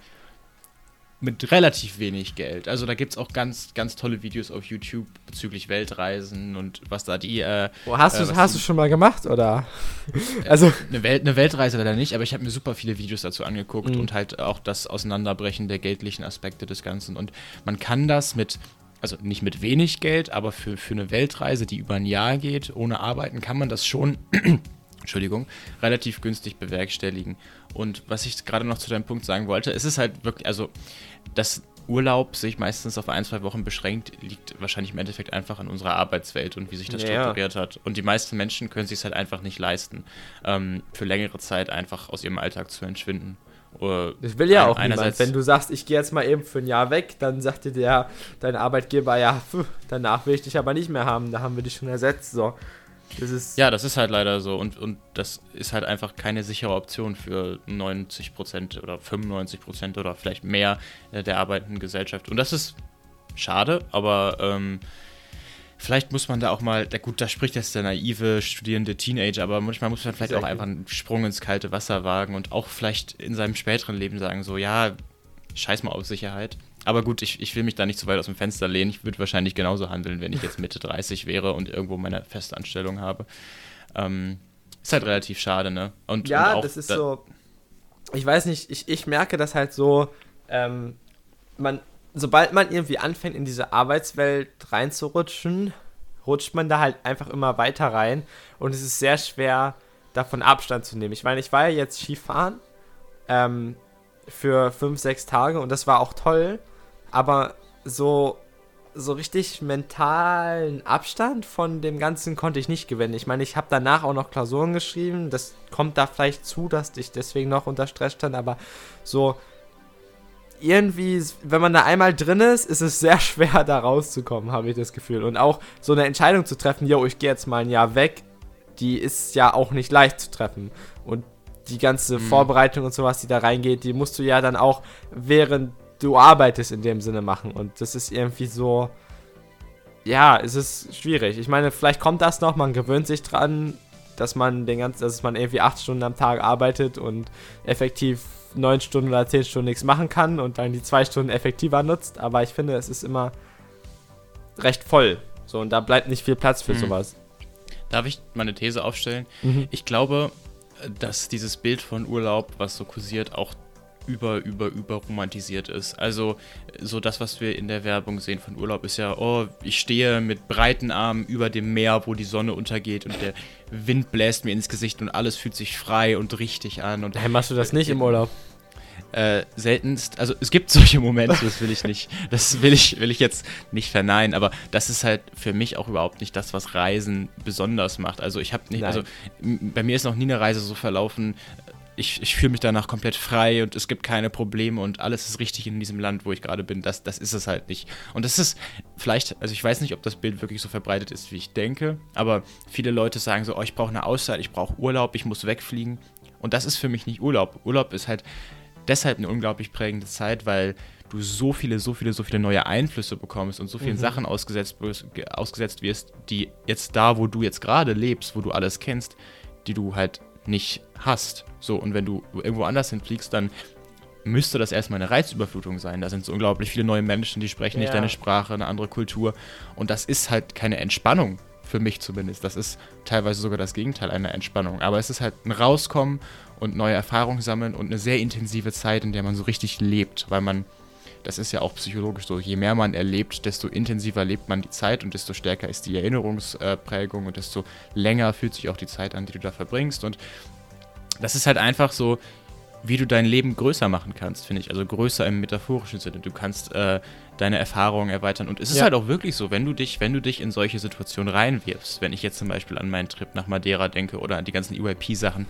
C: mit relativ wenig Geld. Also da gibt es auch ganz, ganz tolle Videos auf YouTube bezüglich Weltreisen und was da die... Äh,
D: Oh, hast
C: äh,
D: du hast
C: die-
D: du schon mal gemacht, oder? Also,
C: Eine, Welt, eine Weltreise leider nicht, aber ich habe mir super viele Videos dazu angeguckt
D: Mhm.
C: und halt auch das Auseinanderbrechen der geldlichen Aspekte des Ganzen. Und man kann das mit, also nicht mit wenig Geld, aber für, für eine Weltreise, die über ein Jahr geht, ohne Arbeiten, kann man das schon, Entschuldigung, relativ günstig bewerkstelligen. Und was ich gerade noch zu deinem Punkt sagen wollte, es ist halt wirklich, also das Urlaub sich meistens auf ein, zwei Wochen beschränkt, liegt wahrscheinlich im Endeffekt einfach an unserer Arbeitswelt und wie sich das
D: Ja,
C: strukturiert hat. Und die meisten Menschen können sich halt einfach nicht leisten, ähm, für längere Zeit einfach aus ihrem Alltag zu entschwinden. Oder
D: das will ja auch niemand.
C: einerseits-
D: Wenn du sagst, ich gehe jetzt mal eben für ein Jahr weg, dann sagt dir der, dein Arbeitgeber, ja, pf, danach will ich dich aber nicht mehr haben, da haben wir dich schon ersetzt. So. Das ist.
C: Ja, das ist halt leider so und, und das ist halt einfach keine sichere Option für 90% oder 95% oder vielleicht mehr äh, der arbeitenden Gesellschaft. Und das ist schade, aber ähm, vielleicht muss man da auch mal, da, gut, da spricht jetzt der naive, studierende Teenager, aber manchmal muss man vielleicht auch einfach einen Sprung ins kalte Wasser wagen und auch vielleicht in seinem späteren Leben sagen, so, ja, scheiß mal auf Sicherheit. Aber gut, ich, ich will mich da nicht zu weit aus dem Fenster lehnen. Ich würde wahrscheinlich genauso handeln, wenn ich jetzt Mitte 30 wäre und irgendwo meine Festanstellung habe. Ähm, ist halt relativ schade, ne? Und,
D: Ja,
C: und
D: das ist
C: da-
D: so. Ich weiß nicht, ich, ich merke das halt so, ähm, man, sobald man irgendwie anfängt, in diese Arbeitswelt reinzurutschen, rutscht man da halt einfach immer weiter rein und es ist sehr schwer, davon Abstand zu nehmen. Ich meine, ich war ja jetzt Skifahren ähm, für fünf, sechs Tage und das war auch toll, aber so so richtig mentalen Abstand von dem Ganzen konnte ich nicht gewinnen. Ich meine, ich habe danach auch noch Klausuren geschrieben. Das kommt da vielleicht zu, dass ich deswegen noch unter Stress stand. Aber so irgendwie, wenn man da einmal drin ist, ist es sehr schwer, da rauszukommen, habe ich das Gefühl. Und auch so eine Entscheidung zu treffen, yo, ich gehe jetzt mal ein Jahr weg, die ist ja auch nicht leicht zu treffen. Und die ganze
C: Mhm.
D: Vorbereitung und sowas, die da reingeht, die musst du ja dann auch während du arbeitest in dem Sinne machen. Und das ist irgendwie so, ja, es ist schwierig. Ich meine, vielleicht kommt das noch, man gewöhnt sich dran, dass man den ganzen, dass man irgendwie acht Stunden am Tag arbeitet und effektiv neun Stunden oder zehn Stunden nichts machen kann und dann die zwei Stunden effektiver nutzt. Aber ich finde, es ist immer recht voll. So, und da bleibt nicht viel Platz für
C: Mhm.
D: sowas.
C: Darf ich meine These aufstellen?
D: Mhm.
C: Ich glaube, dass dieses Bild von Urlaub, was so kursiert, auch über, über, über romantisiert ist. Also, so das, was wir in der Werbung sehen von Urlaub, ist ja, oh, ich stehe mit breiten Armen über dem Meer, wo die Sonne untergeht und der Wind bläst mir ins Gesicht und alles fühlt sich frei und richtig an. Und
D: Daher machst du das nicht im Urlaub.
C: äh, seltenst, also es gibt solche Momente, das will ich nicht, das will ich, will ich jetzt nicht verneinen, aber das ist halt für mich auch überhaupt nicht das, was Reisen besonders macht. Also ich habe nicht,
D: Nein.
C: also bei mir ist noch nie eine Reise so verlaufen, ich, ich fühle mich danach komplett frei und es gibt keine Probleme und alles ist richtig in diesem Land, wo ich gerade bin. Das, das ist es halt nicht. Und das ist vielleicht, also ich weiß nicht, ob das Bild wirklich so verbreitet ist, wie ich denke, aber viele Leute sagen so, oh, ich brauche eine Auszeit, ich brauche Urlaub, ich muss wegfliegen. Und das ist für mich nicht Urlaub. Urlaub ist halt deshalb eine unglaublich prägende Zeit, weil du so viele, so viele, so viele neue Einflüsse bekommst und so vielen Sachen ausgesetzt ausgesetzt wirst, die jetzt da, wo du jetzt gerade lebst, wo du alles kennst, die du halt nicht hast. So, und wenn du irgendwo anders hinfliegst, dann müsste das erstmal eine Reizüberflutung sein. Da sind so unglaublich viele neue Menschen, die sprechen nicht
D: Ja.
C: deine Sprache, eine andere Kultur. Und das ist halt keine Entspannung, für mich zumindest. Das ist teilweise sogar das Gegenteil einer Entspannung. Aber es ist halt ein Rauskommen und neue Erfahrungen sammeln und eine sehr intensive Zeit, in der man so richtig lebt, weil man, das ist ja auch psychologisch so, je mehr man erlebt, desto intensiver lebt man die Zeit und desto stärker ist die Erinnerungsprägung und desto länger fühlt sich auch die Zeit an, die du da verbringst. Und das ist halt einfach so, wie du dein Leben größer machen kannst, finde ich. Also größer im metaphorischen Sinne. Du kannst äh, deine Erfahrungen erweitern. Und es ist
D: Ja.
C: halt auch wirklich so, wenn du dich, wenn du dich in solche Situationen reinwirfst, wenn ich jetzt zum Beispiel an meinen Trip nach Madeira denke oder an die ganzen UIP-Sachen,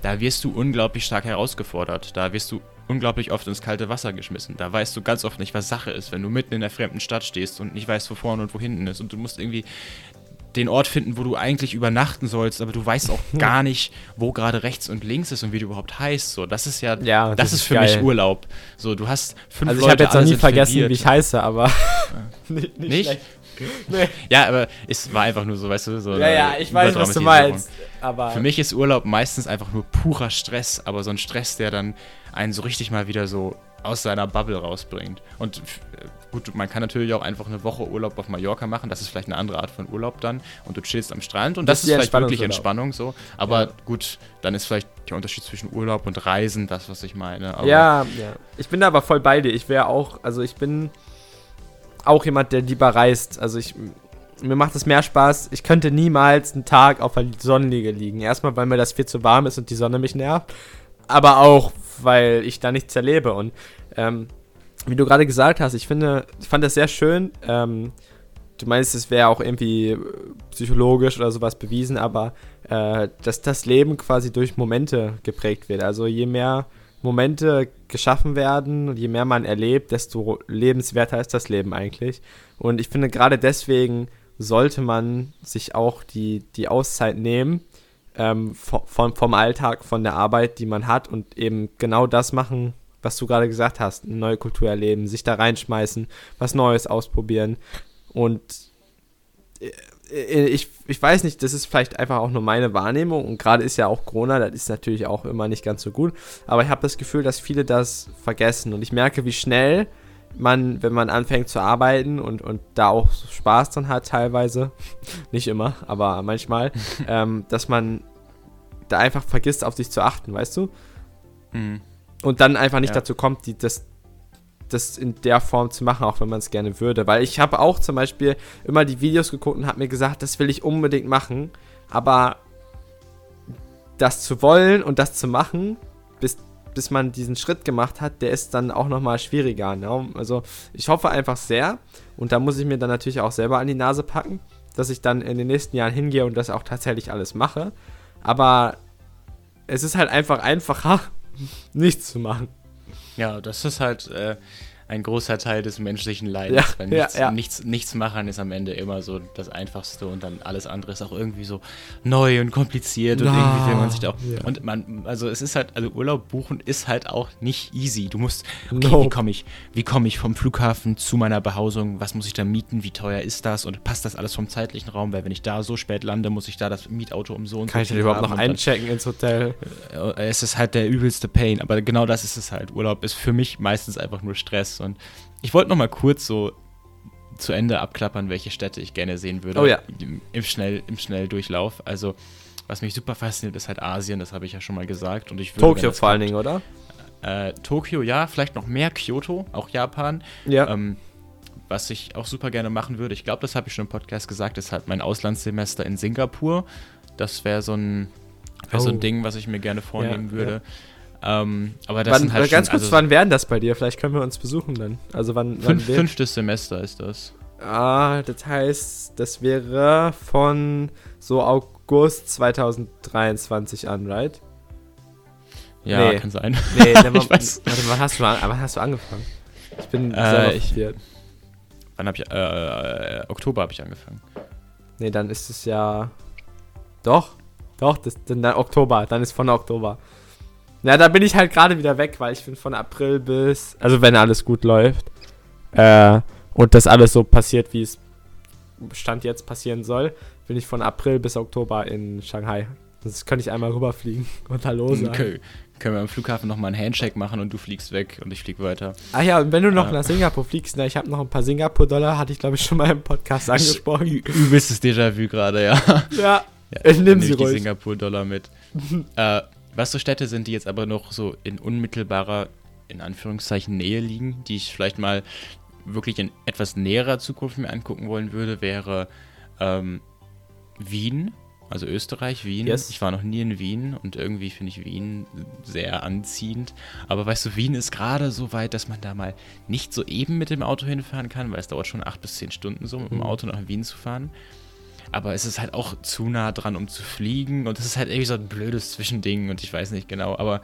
C: da wirst du unglaublich stark herausgefordert. Da wirst du unglaublich oft ins kalte Wasser geschmissen. Da weißt du ganz oft nicht, was Sache ist, wenn du mitten in der fremden Stadt stehst und nicht weißt, wo vorne und wo hinten ist. Und du musst irgendwie den Ort finden, wo du eigentlich übernachten sollst, aber du weißt auch gar nicht, wo gerade rechts und links ist und wie du überhaupt heißt. So, das ist ja,
D: Ja,
C: das,
D: das
C: ist
D: ist
C: für
D: geil.
C: mich Urlaub. So, du hast fünf
D: Also ich habe jetzt noch nie vergessen, wie ich heiße, aber nicht,
C: Nicht?
D: schlecht. Nee.
C: Ja, aber es war einfach nur so, weißt du, so.
D: Ja, ja, ich weiß, was du meinst. Aber
C: Für mich ist Urlaub meistens einfach nur purer Stress, aber so ein Stress, der dann einen so richtig mal wieder so aus seiner Bubble rausbringt. Und äh, gut, man kann natürlich auch einfach eine Woche Urlaub auf Mallorca machen, das ist vielleicht eine andere Art von Urlaub dann und du chillst am Strand und
D: Das
C: das,
D: ist
C: vielleicht wirklich. Entspannung so. Aber
D: Ja.
C: gut, dann ist vielleicht der Unterschied zwischen Urlaub und Reisen das, was ich meine. Aber
D: ja, ja. Ich bin da aber voll bei dir. Ich wäre auch, also ich bin auch jemand, der lieber reist. Also ich, mir macht es mehr Spaß. Ich könnte niemals einen Tag auf der Sonnenliege liegen. Erstmal, weil mir das viel zu warm ist und die Sonne mich nervt. Aber auch, weil ich da nichts erlebe. Und ähm, wie du gerade gesagt hast, ich finde, ich fand das sehr schön. Ähm, du meinst, es wäre auch irgendwie äh, psychologisch oder sowas bewiesen, aber äh, dass das Leben quasi durch Momente geprägt wird. Also je mehr Momente geschaffen werden und je mehr man erlebt, desto lebenswerter ist das Leben eigentlich. Und ich finde, gerade deswegen sollte man sich auch die, die Auszeit nehmen ähm, vo- vom, vom Alltag, von der Arbeit, die man hat und eben genau das machen, was du gerade gesagt hast, eine neue Kultur erleben, sich da reinschmeißen, was Neues ausprobieren. Und äh, ich, ich weiß nicht, das ist vielleicht einfach auch nur meine Wahrnehmung und gerade ist ja auch Corona, das ist natürlich auch immer nicht ganz so gut, aber ich habe das Gefühl, dass viele das vergessen und ich merke, wie schnell man, wenn man anfängt zu arbeiten und, und da auch Spaß dran hat teilweise, nicht immer, aber manchmal, ähm, dass man da einfach vergisst, auf sich zu achten, weißt du?
C: Mhm.
D: Und dann einfach nicht
C: Ja.
D: dazu kommt, die, das, das in der Form zu machen, auch wenn man es gerne würde. Weil ich habe auch zum Beispiel immer die Videos geguckt und habe mir gesagt, das will ich unbedingt machen. Aber das zu wollen und das zu machen, bis, bis man diesen Schritt gemacht hat, der ist dann auch nochmal schwieriger. Ne? Also ich hoffe einfach sehr, und da muss ich mir dann natürlich auch selber an die Nase packen, dass ich dann in den nächsten Jahren hingehe und das auch tatsächlich alles mache. Aber es ist halt einfach einfacher, nichts zu machen.
C: Ja, das ist halt äh, ein großer Teil des menschlichen Leidens.
D: Ja,
C: weil
D: ja,
C: nichts,
D: ja.
C: Nichts, nichts machen ist am Ende immer so das Einfachste und dann alles andere ist auch irgendwie so neu und kompliziert und
D: Na,
C: irgendwie will man sich da auch.
D: ja.
C: Und man, also es ist halt, also Urlaub buchen ist halt auch nicht easy. Du musst, okay,
D: No.
C: wie komme ich, wie komme ich vom Flughafen zu meiner Behausung? Was muss ich da mieten? Wie teuer ist das? Und passt das alles vom zeitlichen Raum? Weil wenn ich da so spät lande, muss ich da das Mietauto um so und
D: Kann
C: so
D: ich denn überhaupt noch
C: und dann-
D: einchecken ins Hotel?
C: äh, es ist halt der übelste Pain, aber genau das ist es halt. Urlaub ist für mich meistens einfach nur Stress und ich wollte noch mal kurz so zu Ende abklappern, welche Städte ich gerne sehen würde.
D: Oh ja.
C: Im, Schnell, Im Schnelldurchlauf. Also, was mich super fasziniert, ist halt Asien, das habe ich ja schon mal gesagt. Und ich würde,
D: Tokio vor allen Dingen, oder?
C: Äh, Tokio, ja, vielleicht noch mehr Kyoto, auch Japan.
D: Ja.
C: Ähm, was ich auch super gerne machen würde, ich glaube, das habe ich schon im Podcast gesagt, ist halt mein Auslandssemester in Singapur. Das wäre so ein, wär so
D: Oh.
C: ein Ding, was ich mir gerne vornehmen
D: Ja,
C: würde. Ähm, aber das
D: wann,
C: sind halt
D: ganz
C: schon,
D: kurz,
C: also
D: wann wären das bei dir? Vielleicht können wir uns besuchen dann. Also wann, wann
C: fünf,
D: wär-
C: fünftes Semester ist das.
D: Ah, das heißt, das wäre von so August 2023 an, right?
C: Ja,
D: Nee.
C: kann sein.
D: Nee, dann,
C: Ich weiß.
D: Warte, wann hast, du, an- wann hast du angefangen? Ich bin
C: Äh, ich-. Wann habe ich, äh, Oktober habe ich angefangen.
D: Nee, dann ist es ja. Doch, doch, das, dann, dann Oktober, dann ist von Oktober. Na, da bin ich halt gerade wieder weg, weil ich bin von April bis. Also, wenn alles gut läuft. Äh, und das alles so passiert, wie es Stand jetzt passieren soll, bin ich von April bis Oktober in Shanghai. Das könnte ich einmal rüberfliegen und Hallo sagen.
C: Okay. Können wir am Flughafen nochmal einen Handshake machen und du fliegst weg und ich fliege weiter.
D: Ah ja, und wenn du noch
C: Ja.
D: nach Singapur fliegst, ne, ich habe noch ein paar Singapur-Dollar, hatte ich glaube ich schon mal im Podcast angesprochen.
C: Übelstes Déjà-vu gerade, ja.
D: ja,
C: Ja,
D: Ich nehm
C: dann
D: sie
C: nehm die
D: ruhig.
C: Singapur-Dollar mit. äh, was so Städte sind, die jetzt aber noch so in unmittelbarer, in Anführungszeichen, Nähe liegen, die ich vielleicht mal wirklich in etwas näherer Zukunft mir angucken wollen würde, wäre ähm, Wien, also Österreich, Wien.
D: Yes.
C: Ich war noch nie in Wien und irgendwie finde ich Wien sehr anziehend. Aber weißt du, Wien ist gerade so weit, dass man da mal nicht so eben mit dem Auto hinfahren kann, weil es dauert schon acht bis zehn Stunden so, mit dem
D: Mhm.
C: Auto nach Wien zu fahren. Aber es ist halt auch zu nah dran, um zu fliegen. Und es ist halt irgendwie so ein blödes Zwischending und ich weiß nicht genau. Aber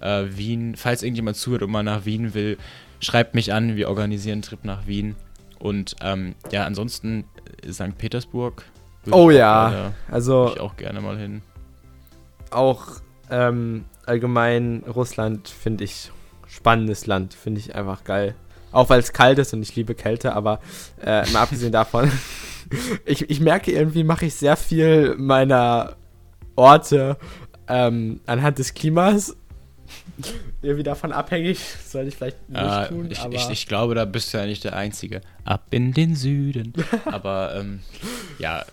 C: äh, Wien, falls irgendjemand zuhört und mal nach Wien will, schreibt mich an. Wir organisieren einen Trip nach Wien. Und ähm, ja, ansonsten äh, St. Petersburg
D: Oh ja, gerne, also
C: ich auch gerne mal hin.
D: Auch ähm, allgemein Russland finde ich spannendes Land, finde ich einfach geil. Auch weil es kalt ist und ich liebe Kälte, aber äh, mal abgesehen davon, ich, ich merke irgendwie, mache ich sehr viel meiner Orte ähm, anhand des Klimas irgendwie davon abhängig. Sollte ich vielleicht nicht
C: äh, tun. Ich, ich, ich, glaube, da bist du ja nicht der Einzige. Ab in den Süden. aber ähm, ja,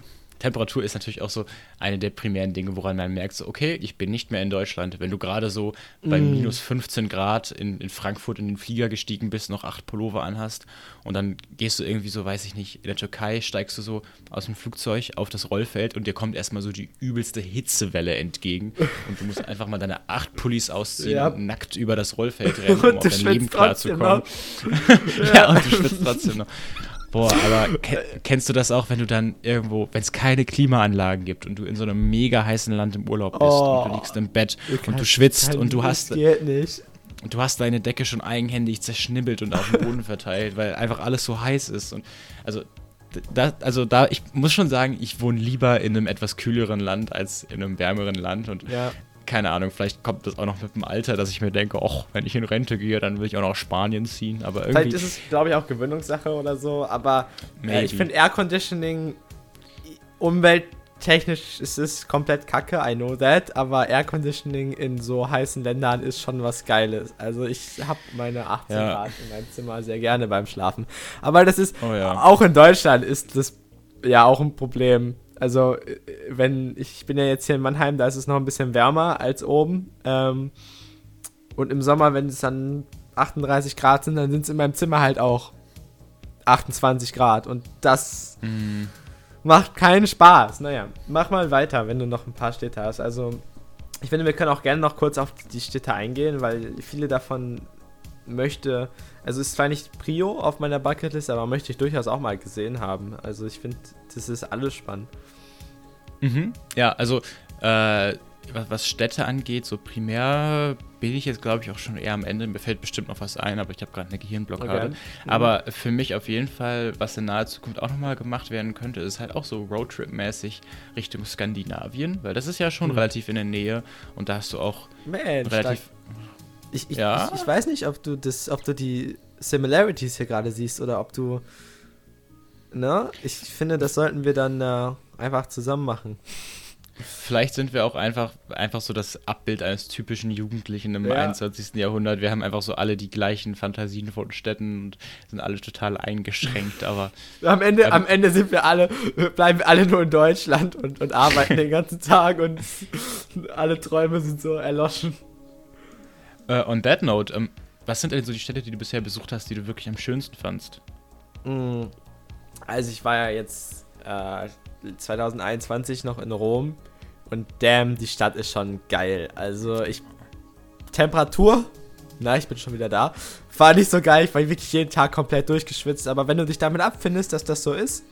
C: Temperatur ist natürlich auch so eine der primären Dinge, woran man merkt, so, okay, ich bin nicht mehr in Deutschland. Wenn du gerade so bei mm. minus 15 Grad in, in Frankfurt in den Flieger gestiegen bist, noch acht Pullover anhast und dann gehst du irgendwie so, weiß ich nicht, in der Türkei steigst du so aus dem Flugzeug auf das Rollfeld und dir kommt erstmal so die übelste Hitzewelle entgegen und du musst einfach mal deine acht Pullis ausziehen ja. und nackt über das Rollfeld rennen, um auf dein Leben klarzukommen. ja. ja, und du schwitzt trotzdem noch. Boah, aber kennst du das auch, wenn du dann irgendwo, wenn es keine Klimaanlagen gibt und du in so einem mega heißen Land im Urlaub bist oh, und du liegst im Bett und du schwitzt und du hast.
D: Geht nicht.
C: Du hast deine Decke schon eigenhändig zerschnibbelt und auf dem Boden verteilt, weil einfach alles so heiß ist. Und also da, also da, ich muss schon sagen, ich wohne lieber in einem etwas kühleren Land als in einem wärmeren Land. Und
D: ja
C: keine Ahnung, vielleicht kommt das auch noch mit dem Alter, dass ich mir denke, ach, wenn ich in Rente gehe, dann will ich auch noch Spanien ziehen. Aber irgendwie.
D: Vielleicht ist es, glaube ich, auch Gewöhnungssache oder so, aber äh, ich finde Air Conditioning umwelttechnisch ist es komplett kacke, I know that, aber Air Conditioning in so heißen Ländern ist schon was Geiles. Also ich habe meine 18 ja. Grad in meinem Zimmer sehr gerne beim Schlafen. Aber das ist, oh ja. auch in Deutschland ist das ja auch ein Problem also, äh, wenn ich bin ja jetzt hier in Mannheim, da ist es noch ein bisschen wärmer als oben. Ähm, und im Sommer, wenn es dann 38 Grad sind, dann sind es in meinem Zimmer halt auch 28 Grad. Und das mm. macht keinen Spaß. Naja, mach mal weiter, wenn du noch ein paar Städte hast. Also, ich finde, wir können auch gerne noch kurz auf die Städte eingehen, weil viele davon möchte, also ist zwar nicht Prio auf meiner Bucketlist, aber möchte ich durchaus auch mal gesehen haben. Also ich finde, das ist alles spannend.
C: Mhm. Ja, also äh, was, Städte angeht, so primär bin ich jetzt, glaube ich, auch schon eher am Ende. Mir fällt bestimmt noch was ein, aber ich habe gerade eine Gehirnblockade. Okay. Mhm. Aber für mich auf jeden Fall, was in naher Zukunft auch nochmal gemacht werden könnte, ist halt auch so Roadtrip-mäßig Richtung Skandinavien, weil das ist ja schon mhm. relativ in der Nähe und da hast du auch
D: Mensch,
C: relativ.
D: Ich, ich, ja? ich, ich weiß nicht, ob du das, ob du die Similarities hier gerade siehst oder ob du. Ne? Ich finde, das sollten wir dann äh, einfach zusammen machen.
C: Vielleicht sind wir auch einfach, einfach so das Abbild eines typischen Jugendlichen im ja. 21. Jahrhundert. Wir haben einfach so alle die gleichen Fantasien von Städten und sind alle total eingeschränkt, aber.
D: Am Ende, ähm, am Ende sind wir alle, bleiben wir alle nur in Deutschland und, und arbeiten den ganzen Tag und alle Träume sind so erloschen.
C: Uh, on that note, um, ähm, was sind denn so die Städte, die du bisher besucht hast, die du wirklich am schönsten fandst?
D: Mm, also ich war ja jetzt äh, 2021 noch in Rom. Und damn, die Stadt ist schon geil. Also ich. Temperatur. Na, ich bin schon wieder da. War nicht so geil. Ich war wirklich jeden Tag komplett durchgeschwitzt. Aber wenn du dich damit abfindest, dass das so ist,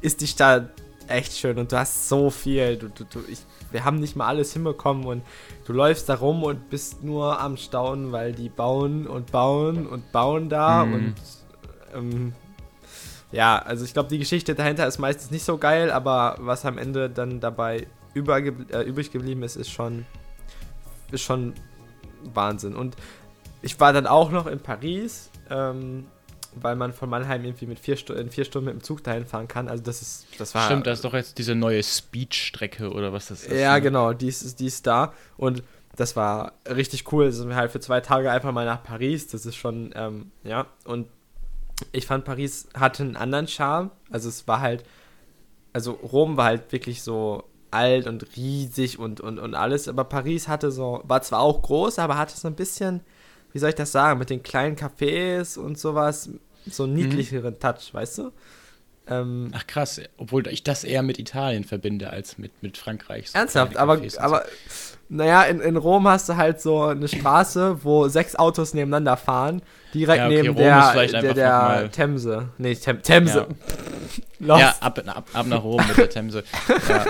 D: ist die Stadt echt schön. Und du hast so viel. Du, du, du, ich, wir haben nicht mal alles hinbekommen. Und du läufst da rum und bist nur am Staunen, weil die bauen und bauen und bauen da. Mhm. Und ähm, ja, also ich glaube, die Geschichte dahinter ist meistens nicht so geil, aber was am Ende dann dabei äh, übrig geblieben ist, ist schon, ist schon Wahnsinn. Und ich war dann auch noch in Paris, ähm, weil man von Mannheim irgendwie mit vier in vier Stunden mit dem Zug dahin fahren kann. Also das ist, das war.
C: Stimmt, das ist doch jetzt diese neue Speed-Strecke oder was das ist.
D: Ja, ne? genau, die ist, die ist da. Und das war richtig cool. Sind wir halt für zwei Tage einfach mal nach Paris. Das ist schon, ähm, ja. Und ich fand, Paris hatte einen anderen Charme. Also es war halt, also Rom war halt wirklich so alt und riesig und, und, und alles, aber Paris hatte so, war zwar auch groß, aber hatte so ein bisschen, wie soll ich das sagen, mit den kleinen Cafés und sowas, so einen mhm. niedlicheren mhm. Touch, weißt du?
C: Ähm, Ach krass, obwohl ich das eher mit Italien verbinde als mit, mit Frankreich.
D: So ernsthaft, aber, aber naja, in, in Rom hast du halt so eine Straße, wo sechs Autos nebeneinander fahren, direkt ja, okay, neben Rom der, der, der Themse. Nee, Tem Themse.
C: Ja, ja ab, ab, ab, nach Rom mit der Themse. Ja.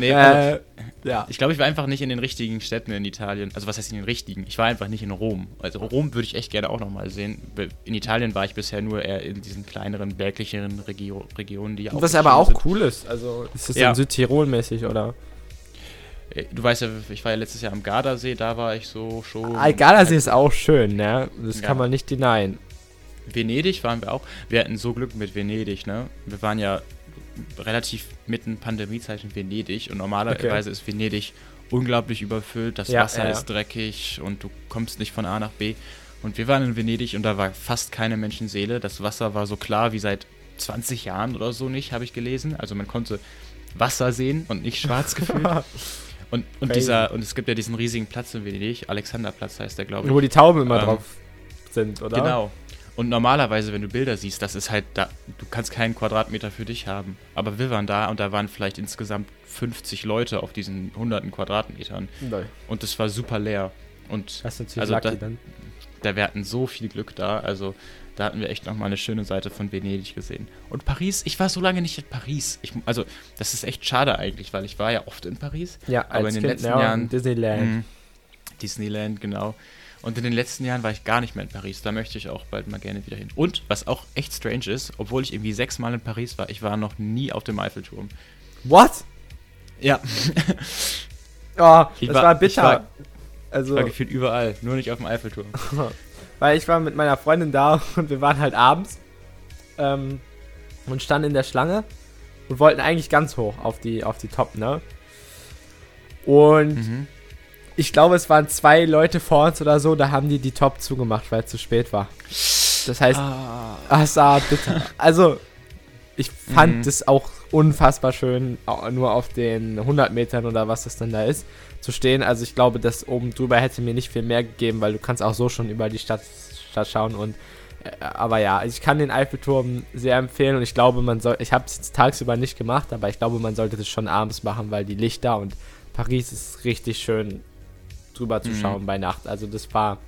D: Nee, äh,
C: Ja. Ich glaube, ich war einfach nicht in den richtigen Städten in Italien. Also was heißt in den richtigen? Ich war einfach nicht in Rom. Also Rom würde ich echt gerne auch nochmal sehen. In Italien war ich bisher nur eher in diesen kleineren, berglicheren Regio Regionen, die
D: auch. Was aber auch sind. cool ist. Also ist das ja. dann Südtirol-mäßig, oder?
C: Äh, du weißt ja, ich war ja letztes Jahr am Gardasee, da war ich so schon.
D: Ah, Gardasee ist auch schön, ne? Das ja. kann man nicht denyen.
C: Venedig waren wir auch. Wir hatten so Glück mit Venedig, ne? Wir waren ja relativ mitten Pandemiezeit in Venedig und normalerweise okay. ist Venedig unglaublich überfüllt, das ja, Wasser ja. ist dreckig und du kommst nicht von A nach B. Und wir waren in Venedig und da war fast keine Menschenseele. Das Wasser war so klar wie seit 20 Jahren oder so nicht, habe ich gelesen. Also man konnte Wasser sehen und nicht schwarz gefühlt. Und, und, dieser, und es gibt ja diesen riesigen Platz in Venedig, Alexanderplatz heißt der, glaube ich.
D: Wo die Tauben immer ähm, drauf sind, oder?
C: Genau. Und normalerweise, wenn du Bilder siehst, das ist halt da, du kannst keinen Quadratmeter für dich haben. Aber wir waren da und da waren vielleicht insgesamt 50 Leute auf diesen hunderten Quadratmetern. Nein. Und es war super leer. Und
D: das ist natürlich also
C: da,
D: dann.
C: da wir hatten so viel Glück da. Also da hatten wir echt nochmal eine schöne Seite von Venedig gesehen. Und Paris, ich war so lange nicht in Paris. Ich, also, das ist echt schade eigentlich, weil ich war ja oft in Paris.
D: Ja,
C: aber
D: in
C: den kind, letzten ja, Jahren.
D: Disneyland. Mh,
C: Disneyland, genau. Und in den letzten Jahren war ich gar nicht mehr in Paris. Da möchte ich auch bald mal gerne wieder hin. Und was auch echt strange ist, obwohl ich irgendwie sechsmal in Paris war, ich war noch nie auf dem Eiffelturm.
D: What?
C: Ja.
D: oh, ich das war, war bitter. Ich war,
C: also, ich war gefühlt überall, nur nicht auf dem Eiffelturm.
D: Weil ich war mit meiner Freundin da und wir waren halt abends ähm, und standen in der Schlange und wollten eigentlich ganz hoch auf die, auf die Top, ne? Und mhm ich glaube, es waren zwei Leute vor uns oder so, da haben die die Top zugemacht, weil es zu spät war. Das heißt, ah. das war bitter. Also, ich fand mhm. es auch unfassbar schön, nur auf den 100 Metern oder was das dann da ist, zu stehen. Also, ich glaube, das oben drüber hätte mir nicht viel mehr gegeben, weil du kannst auch so schon über die Stadt, Stadt schauen und äh, aber ja, ich kann den Eiffelturm sehr empfehlen und ich glaube, man soll, ich habe es jetzt tagsüber nicht gemacht, aber ich glaube, man sollte das schon abends machen, weil die Lichter und Paris ist richtig schön drüber zu mhm. schauen bei Nacht. Also das war,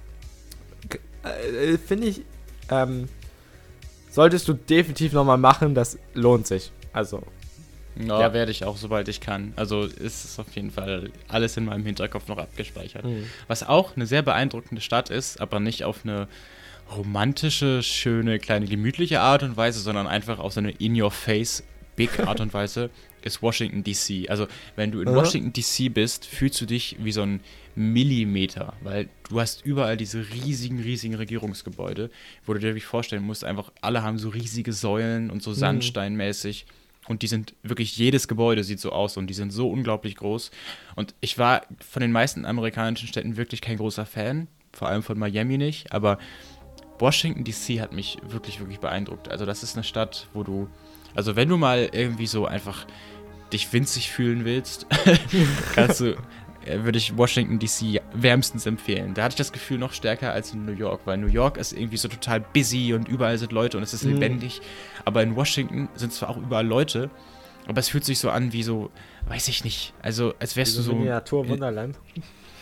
D: äh, finde ich, ähm, solltest du definitiv nochmal machen, das lohnt sich. Also.
C: Ja, ja. werde ich auch, sobald ich kann. Also ist es auf jeden Fall alles in meinem Hinterkopf noch abgespeichert. Mhm. Was auch eine sehr beeindruckende Stadt ist, aber nicht auf eine romantische, schöne, kleine, gemütliche Art und Weise, sondern einfach auf so eine In-Your-Face Big Art und Weise ist Washington DC. Also, wenn du in Washington DC bist, fühlst du dich wie so ein Millimeter, weil du hast überall diese riesigen, riesigen Regierungsgebäude, wo du dir wirklich vorstellen musst, einfach alle haben so riesige Säulen und so mhm. sandsteinmäßig. Und die sind wirklich, jedes Gebäude sieht so aus und die sind so unglaublich groß. Und ich war von den meisten amerikanischen Städten wirklich kein großer Fan, vor allem von Miami nicht, aber Washington DC hat mich wirklich, wirklich beeindruckt. Also, das ist eine Stadt, wo du also wenn du mal irgendwie so einfach dich winzig fühlen willst, kannst du, äh, würde ich Washington DC wärmstens empfehlen. Da hatte ich das Gefühl noch stärker als in New York, weil New York ist irgendwie so total busy und überall sind Leute und es ist mhm. lebendig. Aber in Washington sind zwar auch überall Leute, aber es fühlt sich so an wie so, weiß ich nicht, also als wärst du so.
D: Miniatur Wunderland.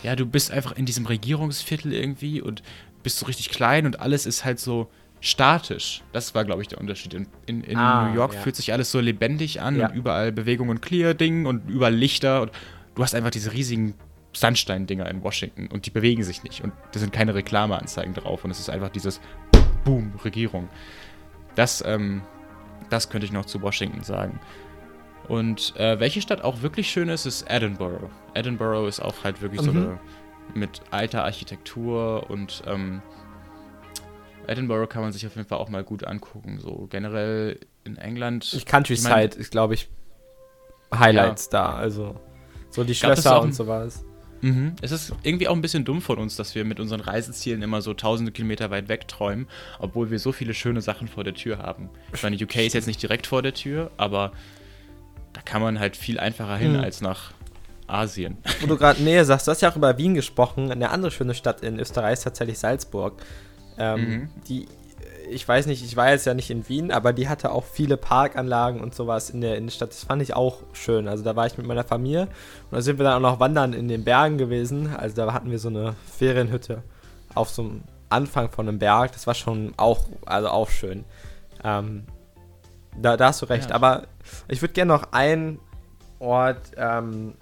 C: Ja, du bist einfach in diesem Regierungsviertel irgendwie und bist so richtig klein und alles ist halt so statisch. Das war, glaube ich, der Unterschied. In, in, in ah, New York ja. fühlt sich alles so lebendig an ja. und überall Bewegung und Clear-Ding und überall Lichter und du hast einfach diese riesigen Sandstein-Dinger in Washington und die bewegen sich nicht und da sind keine Reklameanzeigen drauf und es ist einfach dieses Boom, Regierung. Das, ähm, das könnte ich noch zu Washington sagen. Und äh, welche Stadt auch wirklich schön ist, ist Edinburgh. Edinburgh ist auch halt wirklich mhm. so eine mit alter Architektur und ähm, Edinburgh kann man sich auf jeden Fall auch mal gut angucken. So generell in England.
D: Countryside ich mein, ist, glaube ich, Highlights ja. da. Also so die Schlösser und sowas.
C: Mhm. Es ist irgendwie auch ein bisschen dumm von uns, dass wir mit unseren Reisezielen immer so tausende Kilometer weit weg träumen, obwohl wir so viele schöne Sachen vor der Tür haben. Ich meine, UK ist jetzt nicht direkt vor der Tür, aber da kann man halt viel einfacher hin mhm. als nach Asien.
D: Wo du gerade Nähe sagst, du hast ja auch über Wien gesprochen. Eine andere schöne Stadt in Österreich ist tatsächlich Salzburg. Ähm, mhm. Die, ich weiß nicht, ich war jetzt ja nicht in Wien, aber die hatte auch viele Parkanlagen und sowas in der Innenstadt. Das fand ich auch schön. Also da war ich mit meiner Familie und da sind wir dann auch noch wandern in den Bergen gewesen. Also da hatten wir so eine Ferienhütte auf so einem Anfang von einem Berg. Das war schon auch, also auch schön. Ähm, da, da hast du recht. Ja. Aber ich würde gerne noch einen Ort ähm,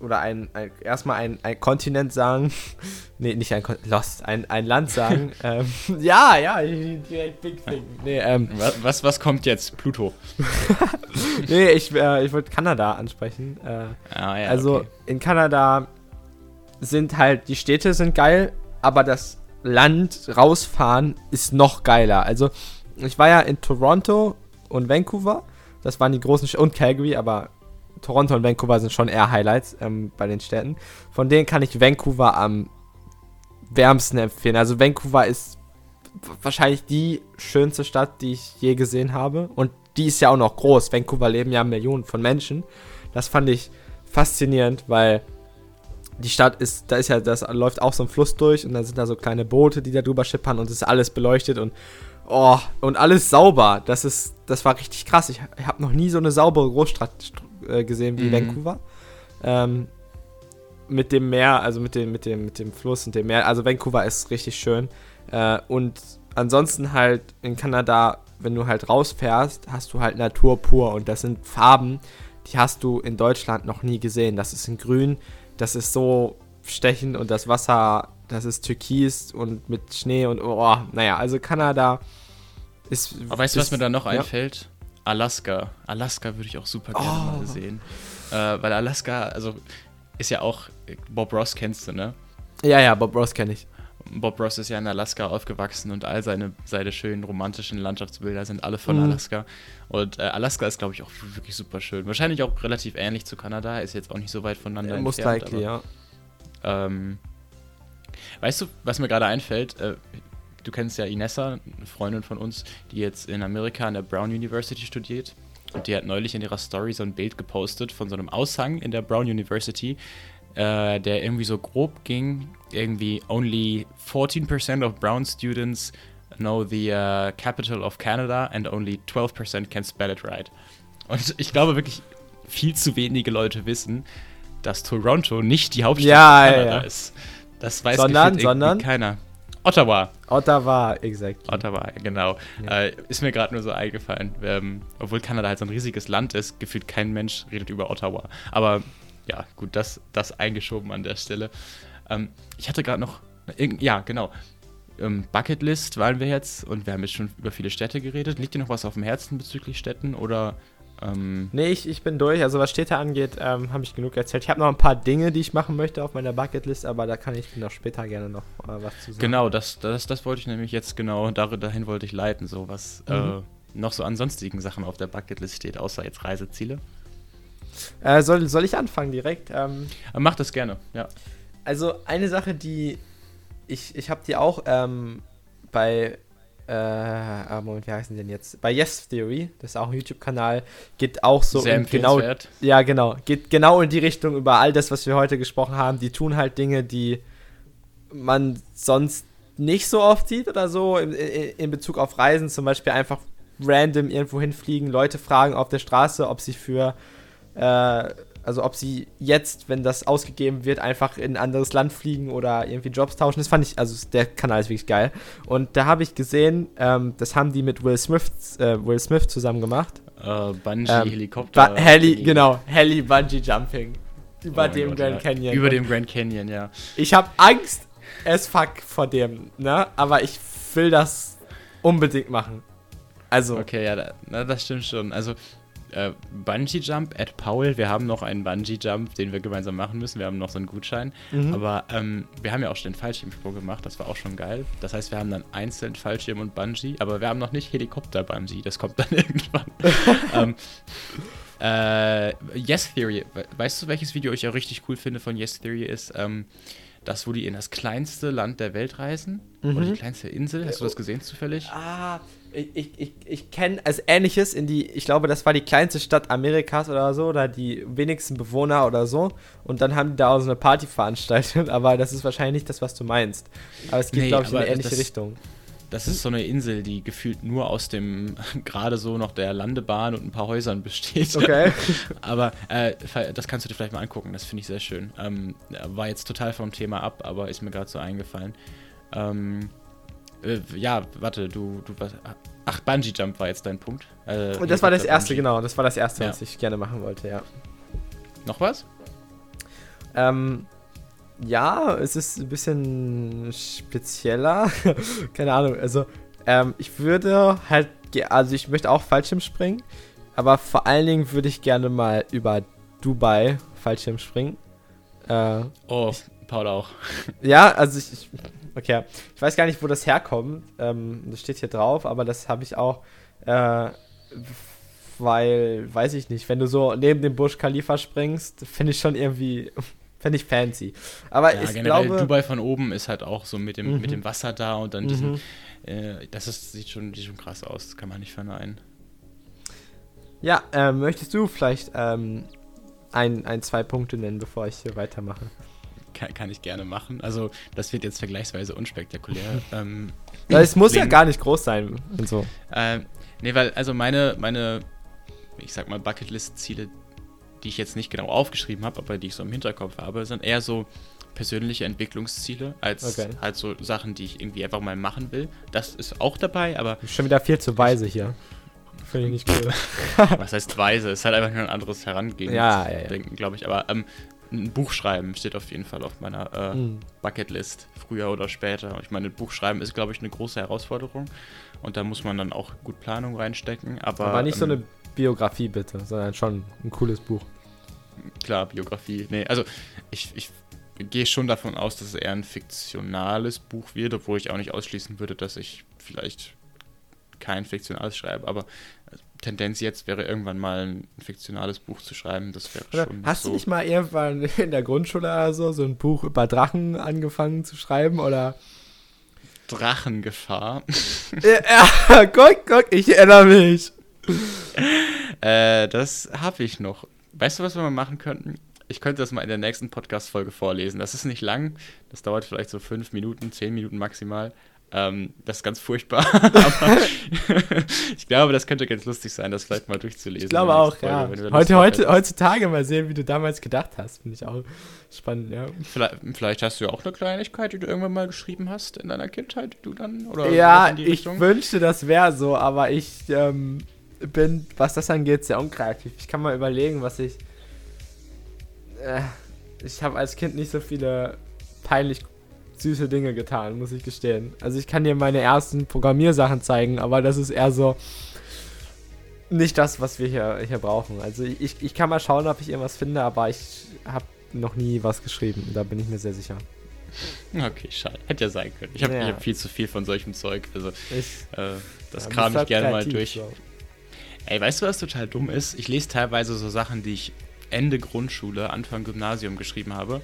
D: oder ein, ein erstmal ein, ein Kontinent sagen. nee, nicht ein Kontinent, Lost, ein, ein Land sagen. ähm, ja, ja, direkt Big Thing. Nee, ähm,
C: Was, was, was kommt jetzt? Pluto.
D: nee, ich, äh, ich wollte Kanada ansprechen. Äh,
C: Ah, ja,
D: also
C: okay.
D: in Kanada sind halt, die Städte sind geil, aber das Land rausfahren ist noch geiler. Also ich war ja in Toronto und Vancouver. Das waren die großen Städte und Calgary, aber Toronto und Vancouver sind schon eher Highlights ähm, bei den Städten. Von denen kann ich Vancouver am wärmsten empfehlen. Also Vancouver ist wahrscheinlich die schönste Stadt, die ich je gesehen habe. Und die ist ja auch noch groß. Vancouver leben ja Millionen von Menschen. Das fand ich faszinierend, weil die Stadt ist, da ist ja, das läuft auch so ein Fluss durch und dann sind da so kleine Boote, die da drüber schippern und es ist alles beleuchtet und oh, und alles sauber. Das ist, das war richtig krass. Ich, ich habe noch nie so eine saubere Großstadt äh, gesehen wie
C: Mhm.
D: Vancouver. Ähm, mit dem Meer, also mit dem, mit dem, mit dem Fluss und dem Meer. Also Vancouver ist richtig schön. Äh, und ansonsten halt in Kanada, wenn du halt rausfährst, hast du halt Natur pur und das sind Farben, die hast du in Deutschland noch nie gesehen. Das ist in Grün, das ist so stechend und das Wasser, das ist türkis und mit Schnee und oh, naja, also Kanada ist.
C: Aber weißt du, was mir da noch
D: ja.
C: einfällt? Alaska. Alaska würde ich auch super gerne
D: Oh.
C: mal sehen. Äh, weil Alaska, also ist ja auch, Bob Ross kennst du, ne?
D: Ja, ja, Bob Ross kenne ich.
C: Bob Ross ist ja in Alaska aufgewachsen und all seine, seine schönen romantischen Landschaftsbilder sind alle von
D: Mhm.
C: Alaska. Und äh, Alaska ist, glaube ich, auch wirklich super schön. Wahrscheinlich auch relativ ähnlich zu Kanada, ist jetzt auch nicht so weit voneinander
D: Most
C: entfernt.
D: likely, ja.
C: aber, ähm, weißt du, was mir gerade einfällt? Äh, du kennst ja Inessa, eine Freundin von uns, die jetzt in Amerika an der Brown University studiert. Und die hat neulich in ihrer Story so ein Bild gepostet von so einem Aushang in der Brown University, äh, der irgendwie so grob ging, irgendwie only 14% of Brown students know the uh, capital of Canada and only 12% can spell it right. Und ich glaube wirklich, viel zu wenige Leute wissen, dass Toronto nicht die Hauptstadt
D: Ja,
C: von Kanada
D: ja.
C: ist. Das weiß
D: Sondern- sondern?
C: keiner. Ottawa.
D: Ottawa, exakt.
C: Ottawa, genau.
D: Ja.
C: Äh, ist mir gerade nur so eingefallen. Ähm, obwohl Kanada halt so ein riesiges Land ist, gefühlt kein Mensch redet über Ottawa. Aber ja, gut, das, das eingeschoben an der Stelle. Ähm, ich hatte gerade noch, ja, genau. Ähm, Bucketlist waren wir jetzt und wir haben jetzt schon über viele Städte geredet. Liegt dir noch was auf dem Herzen bezüglich Städten oder ähm,
D: Nee, ich, ich bin durch. Also was Städte angeht, ähm, habe ich genug erzählt. Ich habe noch ein paar Dinge, die ich machen möchte auf meiner Bucketlist, aber da kann ich noch später gerne noch äh, was zu sagen.
C: Genau, das, das, das wollte ich nämlich jetzt genau, dahin wollte ich leiten, so was
D: Mhm.
C: äh, noch so an sonstigen Sachen auf der Bucketlist steht, außer jetzt Reiseziele.
D: Äh, soll, soll ich anfangen direkt? Ähm,
C: Aber mach das gerne, ja.
D: also eine Sache, die ich, ich habe die auch ähm, bei äh, Moment, wie heißen die denn jetzt? Bei Yes Theory, das ist auch ein YouTube-Kanal, geht auch so
C: Sehr
D: in genau. Ja, genau. Geht genau in die Richtung über all das, was wir heute gesprochen haben. Die tun halt Dinge, die man sonst nicht so oft sieht oder so in, in, in Bezug auf Reisen. Zum Beispiel einfach random irgendwo hinfliegen, Leute fragen auf der Straße, ob sie für, äh, also ob sie jetzt, wenn das ausgegeben wird, einfach in ein anderes Land fliegen oder irgendwie Jobs tauschen. Das fand ich, also der Kanal ist wirklich geil. Und da habe ich gesehen, ähm, das haben die mit Will Smith, äh, Will Smith zusammen gemacht.
C: Äh, Bungee,
D: Ähm,
C: Helikopter.
D: Ba Heli, genau, Heli Bungee Jumping. Über
C: Oh
D: dem
C: Gott,
D: Grand
C: ja.
D: Canyon.
C: Über dem Grand Canyon, ja.
D: Ich habe Angst as fuck vor dem, ne? Aber ich will das unbedingt machen. Also,
C: Okay, ja, da, na, das stimmt schon. Also, äh, Bungee Jump at Paul, wir haben noch einen Bungee Jump, den wir gemeinsam machen müssen. Wir haben noch so einen Gutschein.
D: Mhm.
C: Aber ähm, wir haben ja auch schon den Fallschirmsprung gemacht, das war auch schon geil. Das heißt, wir haben dann einzeln Fallschirm und Bungee, aber wir haben noch nicht Helikopter-Bungee, das kommt dann irgendwann. ähm, äh, yes Theory, we- weißt du, welches Video ich auch richtig cool finde von Yes Theory ist? Ähm, das, wo die in das kleinste Land der Welt reisen. Oder
D: Mhm.
C: die kleinste Insel. Hast du das gesehen zufällig?
D: Ah, ich, ich, ich, ich kenne als ähnliches in die, ich glaube, das war die kleinste Stadt Amerikas oder so, oder die wenigsten Bewohner oder so. Und dann haben die da auch so eine Party veranstaltet, aber das ist wahrscheinlich nicht das, was du meinst. Aber es geht,
C: Nee,
D: glaube ich, in eine ähnliche
C: das-
D: Richtung.
C: Das ist so eine Insel, die gefühlt nur aus dem, gerade so noch der Landebahn und ein paar Häusern besteht.
D: Okay.
C: aber äh, das kannst du dir vielleicht mal angucken, das finde ich sehr schön. Ähm, war jetzt total vom Thema ab, aber ist mir gerade so eingefallen. Ähm, äh, ja, warte, du, du was. Ach, Bungee Jump war jetzt dein Punkt. Äh,
D: Und das war das erste, genau. Das war das erste,
C: Ja.
D: was ich gerne machen wollte, ja.
C: Noch was?
D: Ähm, ja, es ist ein bisschen spezieller. Keine Ahnung. Also, ähm, ich würde halt, also ich möchte auch Fallschirm springen, aber vor allen Dingen würde ich gerne mal über Dubai Fallschirm springen.
C: Äh, oh, Paul auch.
D: Ja, also ich, ich, okay, ich weiß gar nicht, wo das herkommt. Ähm, das steht hier drauf, aber das habe ich auch, äh, weil, weiß ich nicht, wenn du so neben dem Burj Khalifa springst, finde ich schon irgendwie Fände ich fancy. Aber ja, ich glaube.
C: Dubai von oben ist halt auch so mit dem, mhm. mit dem Wasser da und dann mhm. diesen. Äh, das ist, sieht, schon, sieht schon krass aus, das kann man nicht verneinen.
D: Ja, äh, möchtest du vielleicht ähm, ein, ein, zwei Punkte nennen, bevor ich hier weitermache?
C: Kann, kann ich gerne machen. Also, das wird jetzt vergleichsweise unspektakulär. ähm,
D: es muss ja gar nicht groß sein und so.
C: Äh, nee, weil, also meine, meine, ich sag mal, Bucketlist-Ziele, die ich jetzt nicht genau aufgeschrieben habe, aber die ich so im Hinterkopf habe, sind eher so persönliche Entwicklungsziele als okay. halt so Sachen, die ich irgendwie einfach mal machen will. Das ist auch dabei, aber.
D: Schon wieder viel zu weise hier. Finde ich nicht cool.
C: Was heißt weise? Es ist halt einfach nur ein anderes Herangehen.
D: Ja, ja, ja.
C: Glaube ich. Aber ähm, ein Buch schreiben steht auf jeden Fall auf meiner äh, mhm. Bucketlist, früher oder später. Ich meine, ein Buch schreiben ist, glaube ich, eine große Herausforderung. Und da muss man dann auch gut Planung reinstecken. Aber,
D: aber nicht ähm, so eine Biografie bitte, sondern schon ein cooles Buch.
C: Klar, Biografie. Nee, also ich, ich gehe schon davon aus, dass es eher ein fiktionales Buch wird, obwohl ich auch nicht ausschließen würde, dass ich vielleicht kein fiktionales schreibe, aber Tendenz jetzt wäre irgendwann mal ein fiktionales Buch zu schreiben, das wäre
D: schon Hast so du nicht mal irgendwann in der Grundschule oder so so ein Buch über Drachen angefangen zu schreiben oder
C: Drachengefahr?
D: ja, guck, guck, ich erinnere mich.
C: äh, das habe ich noch. Weißt du, was wir mal machen könnten? Ich könnte das mal in der nächsten Podcast-Folge vorlesen. Das ist nicht lang. Das dauert vielleicht so fünf Minuten, zehn Minuten maximal. Ähm, das ist ganz furchtbar. Ich glaube, das könnte ganz lustig sein, das vielleicht mal durchzulesen. Ich
D: glaube auch, Folge, ja. Heute, heute, heutzutage mal sehen, wie du damals gedacht hast. Finde ich auch spannend, ja.
C: Vielleicht, vielleicht, hast du ja auch eine Kleinigkeit, die du irgendwann mal geschrieben hast in deiner Kindheit, die du dann, oder
D: Ja, ich wünschte, das wäre so, aber ich ähm, bin, was das angeht, sehr unkreativ. Ich kann mal überlegen, was ich. Äh, ich habe als Kind nicht so viele peinlich süße Dinge getan, muss ich gestehen. Also ich kann dir meine ersten Programmiersachen zeigen, aber das ist eher so nicht das, was wir hier, hier brauchen. Also ich, ich kann mal schauen, ob ich irgendwas finde, aber ich habe noch nie was geschrieben. Da bin ich mir sehr sicher.
C: Okay, schade. Hätte ja sein können. Ich habe ja. hab viel zu viel von solchem Zeug. Also ich, äh, das ja, kram ich gerne mal durch. So. Ey, weißt du, was total dumm ist? Ich lese teilweise so Sachen, die ich Ende Grundschule, Anfang Gymnasium geschrieben habe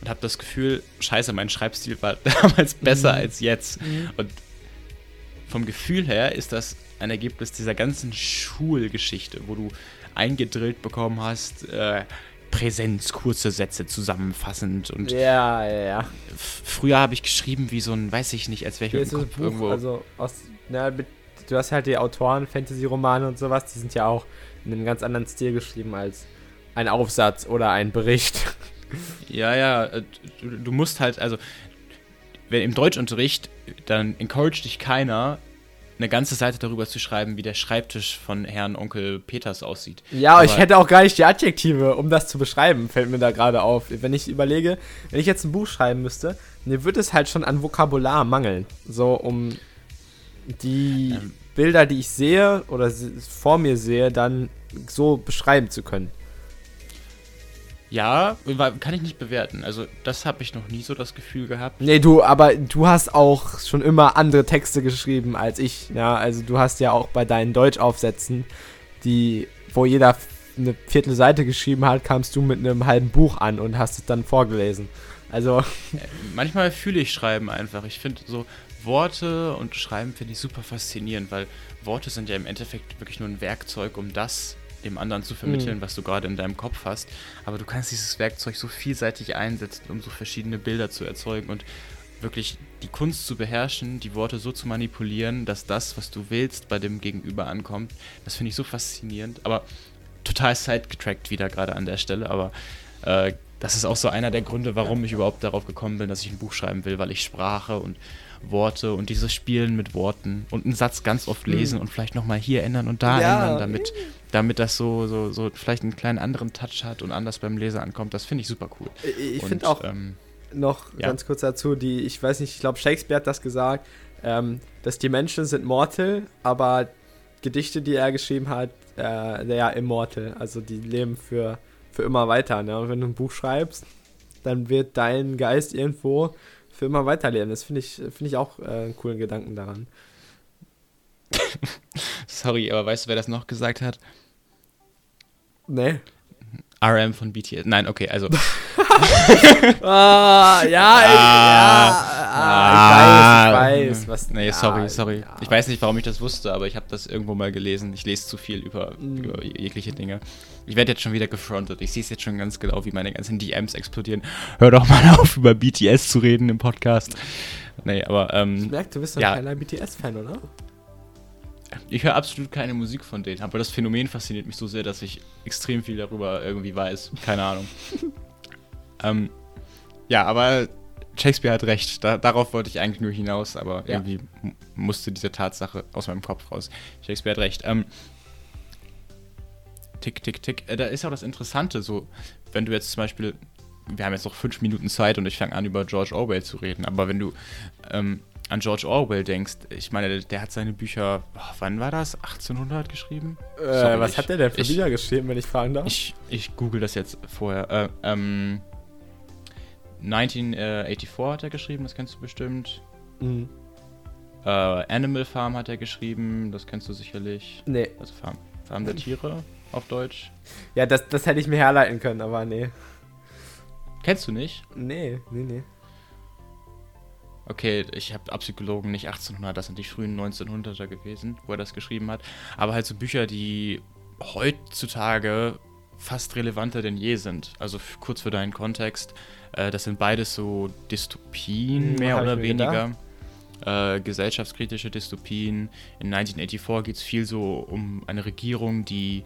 C: und habe das Gefühl, scheiße, mein Schreibstil war damals besser mhm. als jetzt. Mhm. Und vom Gefühl her ist das ein Ergebnis dieser ganzen Schulgeschichte, wo du eingedrillt bekommen hast, äh, Präsenz, kurze Sätze zusammenfassend und
D: ja, ja, ja.
C: Früher habe ich geschrieben wie so ein, weiß ich nicht, als wäre ich
D: mit dem Kopf Buch, irgendwo. Also aus, na, mit, du hast halt die Autoren, Fantasy-Romane und sowas, die sind ja auch in einem ganz anderen Stil geschrieben als ein Aufsatz oder ein Bericht.
C: Ja, ja, äh, du, du musst halt, also, wenn im Deutschunterricht, dann encourage dich keiner, eine ganze Seite darüber zu schreiben, wie der Schreibtisch von Herrn Onkel Peters aussieht.
D: Ja, aber ich hätte auch gar nicht die Adjektive, um das zu beschreiben, fällt mir da gerade auf. Wenn ich überlege, wenn ich jetzt ein Buch schreiben müsste, mir würde es halt schon an Vokabular mangeln. So, um die ähm. Bilder, die ich sehe oder vor mir sehe, dann so beschreiben zu können.
C: Ja, kann ich nicht bewerten. Also, das habe ich noch nie so das Gefühl gehabt.
D: Nee, du, aber du hast auch schon immer andere Texte geschrieben als ich. Ja, also du hast ja auch bei deinen Deutschaufsätzen, die, wo jeder eine Viertelseite geschrieben hat, kamst du mit einem halben Buch an und hast es dann vorgelesen. Also. Äh,
C: manchmal fühle ich Schreiben einfach. Ich finde so Worte und Schreiben finde ich super faszinierend, weil Worte sind ja im Endeffekt wirklich nur ein Werkzeug, um das dem anderen zu vermitteln, mhm. was du gerade in deinem Kopf hast. Aber du kannst dieses Werkzeug so vielseitig einsetzen, um so verschiedene Bilder zu erzeugen und wirklich die Kunst zu beherrschen, die Worte so zu manipulieren, dass das, was du willst, bei dem Gegenüber ankommt. Das finde ich so faszinierend. Aber total sidegetrackt wieder gerade an der Stelle. Aber äh, das ist auch so einer der Gründe, warum ich überhaupt darauf gekommen bin, dass ich ein Buch schreiben will, weil ich Sprache und Worte und dieses Spielen mit Worten und einen Satz ganz oft
D: Mhm.
C: lesen und vielleicht nochmal hier ändern und da
D: Ja.
C: ändern, damit, damit das so, so, so vielleicht einen kleinen anderen Touch hat und anders beim Leser ankommt. Das finde ich super cool.
D: Ich
C: Und,
D: finde auch
C: Ähm,
D: noch
C: ja.
D: ganz kurz dazu, die, ich weiß nicht, ich glaube Shakespeare hat das gesagt, ähm, dass die Menschen sind mortal, aber Gedichte, die er geschrieben hat, äh, ja, immortal. Also die leben für, für immer weiter. Ne? Und wenn du ein Buch schreibst, dann wird dein Geist irgendwo für immer weiterleben. Das finde ich, finde ich auch äh, einen coolen Gedanken daran.
C: sorry, aber weißt du, wer das noch gesagt hat?
D: Ne?
C: RM von BTS. Nein, okay, also.
D: Ah, ja, ich, ja, ah, ich weiß, ich weiß, was.
C: Nee, sorry, sorry.
D: ja.
C: Ich weiß nicht, warum ich das wusste, aber ich habe das irgendwo mal gelesen. Ich lese zu viel über,
D: Mm.
C: über jegliche Dinge. Ich werde jetzt schon wieder gefrontet. Ich sehe es jetzt schon ganz genau, wie meine ganzen DMs explodieren. Hör doch mal auf, über BTS zu reden im Podcast. Nee, aber
D: Ich
C: ähm,
D: merke, du bist doch
C: Ja.
D: ein kleiner BTS-Fan, oder?
C: ich höre absolut keine Musik von denen. Aber das Phänomen fasziniert mich so sehr, dass ich extrem viel darüber irgendwie weiß. Keine Ahnung. ähm, ja, aber Shakespeare hat recht. Da, darauf wollte ich eigentlich nur hinaus, aber
D: Ja.
C: irgendwie musste diese Tatsache aus meinem Kopf raus. Shakespeare hat recht. Ähm, tick, tick, tick. Äh, da ist auch das Interessante, so, wenn du jetzt zum Beispiel, wir haben jetzt noch fünf Minuten Zeit und ich fange an, über George Orwell zu reden, aber wenn du ähm, an George Orwell denkst, ich meine, der, der hat seine Bücher, oh, wann war das? 1800 geschrieben?
D: Äh,
C: Sorry,
D: was
C: ich-
D: hat der denn für
C: ich-
D: Bücher geschrieben, wenn ich fragen darf?
C: Ich, ich google das jetzt vorher. Äh, ähm, 1984 hat er geschrieben, das kennst du bestimmt.
D: Mhm.
C: Äh, Animal Farm hat er geschrieben, das kennst du sicherlich.
D: Nee.
C: Also Farm, Farm der Tiere auf Deutsch.
D: Ja, das, das hätte ich mir herleiten können, aber nee.
C: Kennst du nicht?
D: Nee, nee, nee.
C: Okay, ich habe Abpsychologen nicht 1800, das sind die frühen 1900er gewesen, wo er das geschrieben hat. Aber halt so Bücher, die heutzutage fast relevanter denn je sind. Also kurz für deinen Kontext, äh, das sind beides so Dystopien,
D: Hm,
C: mehr
D: hab
C: oder weniger. Äh, gesellschaftskritische Dystopien. In 1984 geht es viel so um eine Regierung, die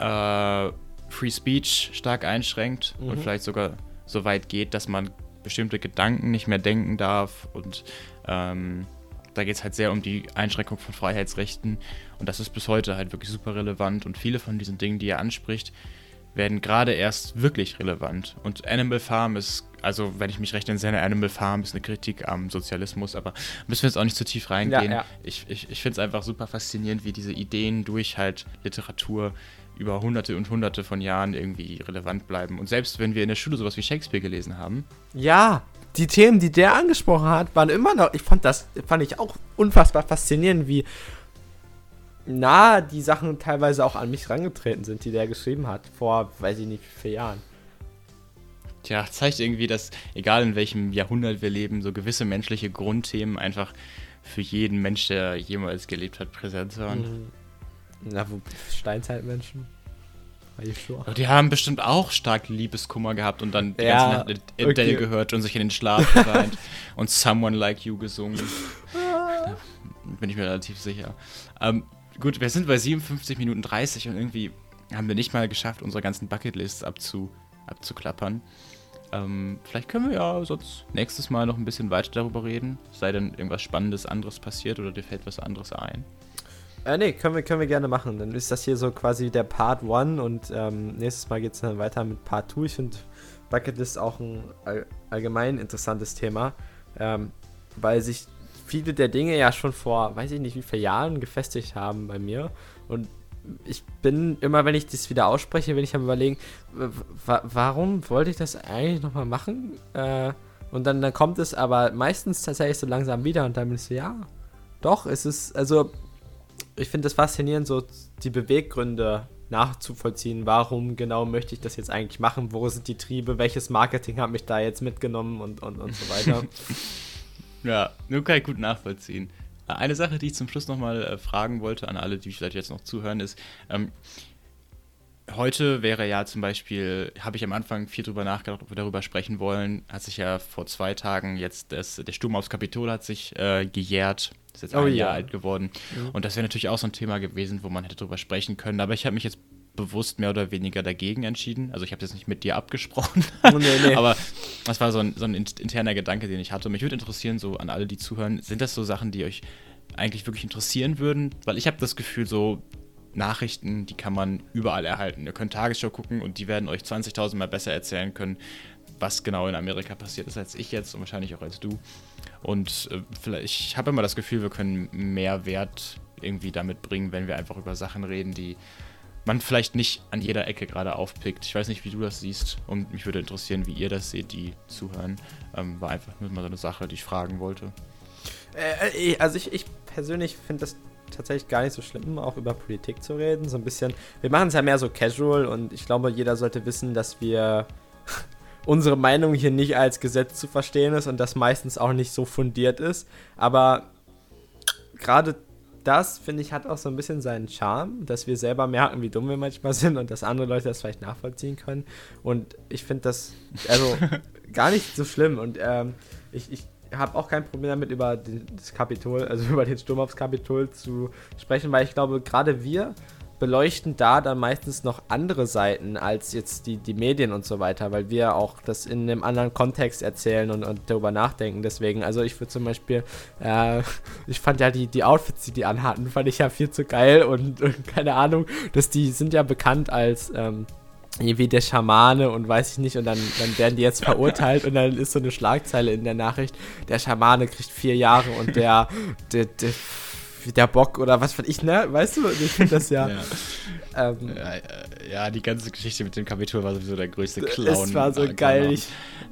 C: äh, Free Speech stark einschränkt und
D: Mhm.
C: vielleicht sogar so weit geht, dass man bestimmte Gedanken nicht mehr denken darf. Und ähm, da geht es halt sehr um die Einschränkung von Freiheitsrechten. Und das ist bis heute halt wirklich super relevant. Und viele von diesen Dingen, die er anspricht, werden gerade erst wirklich relevant. Und Animal Farm ist, also wenn ich mich recht entsinne, Animal Farm ist eine Kritik am Sozialismus, aber müssen wir jetzt auch nicht zu tief reingehen.
D: Ja, ja.
C: Ich, ich, ich finde es einfach super faszinierend, wie diese Ideen durch halt Literatur über hunderte und hunderte von Jahren irgendwie relevant bleiben. Und selbst wenn wir in der Schule sowas wie Shakespeare gelesen haben,
D: Ja, die Themen, die der angesprochen hat, waren immer noch. Ich fand das, fand ich auch unfassbar faszinierend, wie nah die Sachen teilweise auch an mich rangetreten sind, die der geschrieben hat, vor, weiß ich nicht, wie vielen Jahren.
C: Tja, zeigt irgendwie, dass egal in welchem Jahrhundert wir leben, so gewisse menschliche Grundthemen einfach für jeden Mensch, der jemals gelebt hat, präsent waren.
D: Mhm. Na, wo Steinzeitmenschen?
C: Die haben bestimmt auch stark Liebeskummer gehabt und dann die
D: Ja,
C: ganze Nacht Adele
D: okay.
C: gehört und sich in den Schlaf geweint und Someone Like You gesungen. Da bin ich mir relativ sicher. Ähm, gut, wir sind bei 57 Minuten 30 und irgendwie haben wir nicht mal geschafft, unsere ganzen Bucketlists abzu, abzuklappern. Ähm, vielleicht können wir ja sonst nächstes Mal noch ein bisschen weiter darüber reden. Sei denn irgendwas Spannendes anderes passiert oder dir fällt was anderes ein.
D: Äh, nee, können wir, können wir gerne machen. Dann ist das hier so quasi der Part 1 und ähm, nächstes Mal geht es dann weiter mit Part 2. Ich finde Bucketlist auch ein all, allgemein interessantes Thema, ähm, weil sich viele der Dinge ja schon vor, weiß ich nicht, wie viele Jahren gefestigt haben bei mir. Und ich bin immer, wenn ich das wieder ausspreche, bin ich am überlegen, warum wollte ich das eigentlich nochmal machen? Äh, und dann, dann kommt es aber meistens tatsächlich so langsam wieder und dann bin ich so, ja, doch, es ist, also ich finde es faszinierend, so die Beweggründe nachzuvollziehen. Warum genau möchte ich das jetzt eigentlich machen? Wo sind die Triebe? Welches Marketing hat mich da jetzt mitgenommen und, und, und so weiter?
C: Ja, nur kann ich gut nachvollziehen. Eine Sache, die ich zum Schluss nochmal äh, fragen wollte an alle, die vielleicht jetzt noch zuhören, ist, ähm, heute wäre ja zum Beispiel, habe ich am Anfang viel drüber nachgedacht, ob wir darüber sprechen wollen, hat sich ja vor zwei Tagen jetzt, das, der Sturm aufs Kapitol hat sich äh, gejährt, ist jetzt
D: Oh
C: ein
D: ja.
C: Jahr alt geworden.
D: Mhm.
C: Und das wäre natürlich auch so ein Thema gewesen, wo man hätte drüber sprechen können, aber ich habe mich jetzt bewusst mehr oder weniger dagegen entschieden. Also ich habe das nicht mit dir abgesprochen,
D: Oh, nee, nee.
C: aber das war so ein, so ein in- interner Gedanke, den ich hatte. Mich würde interessieren, so an alle, die zuhören, sind das so Sachen, die euch eigentlich wirklich interessieren würden? Weil ich habe das Gefühl, so Nachrichten, die kann man überall erhalten. Ihr könnt Tagesschau gucken und die werden euch 20.000 Mal besser erzählen können, was genau in Amerika passiert ist, als ich jetzt und wahrscheinlich auch als du. Und äh, vielleicht, ich habe immer das Gefühl, wir können mehr Wert irgendwie damit bringen, wenn wir einfach über Sachen reden, die man vielleicht nicht an jeder Ecke gerade aufpickt. Ich weiß nicht, wie du das siehst und mich würde interessieren, wie ihr das seht, die zuhören. Ähm, war einfach nur mal so eine Sache, die ich fragen wollte.
D: Äh, äh, also ich, ich persönlich finde das tatsächlich gar nicht so schlimm, auch über Politik zu reden. So ein bisschen. Wir machen es ja mehr so casual und ich glaube, jeder sollte wissen, dass wir unsere Meinung hier nicht als Gesetz zu verstehen ist und das meistens auch nicht so fundiert ist. Aber gerade das, finde ich, hat auch so ein bisschen seinen Charme, dass wir selber merken, wie dumm wir manchmal sind und dass andere Leute das vielleicht nachvollziehen können. Und ich finde das, also gar nicht so schlimm. Und ähm, ich, ich habe auch kein Problem damit, über das Kapitol, also über den Sturm aufs Kapitol zu sprechen, weil ich glaube, gerade wir beleuchten da dann meistens noch andere Seiten als jetzt die, die Medien und so weiter, weil wir auch das in einem anderen Kontext erzählen und, und darüber nachdenken. Deswegen, also ich würde zum Beispiel, äh, ich fand ja die, die Outfits, die die anhatten, fand ich ja viel zu geil und, und keine Ahnung, dass die sind ja bekannt als ähm, irgendwie der Schamane und weiß ich nicht und dann, dann werden die jetzt verurteilt und dann ist so eine Schlagzeile in der Nachricht, der Schamane kriegt vier Jahre und der, der, der, der Bock oder was weiß ich, ne? Weißt du, ich finde das ja, ähm,
C: Ja, äh, ja, die ganze Geschichte mit dem Kapitol war sowieso der größte Clown.
D: es war so
C: äh,
D: geil. Ich,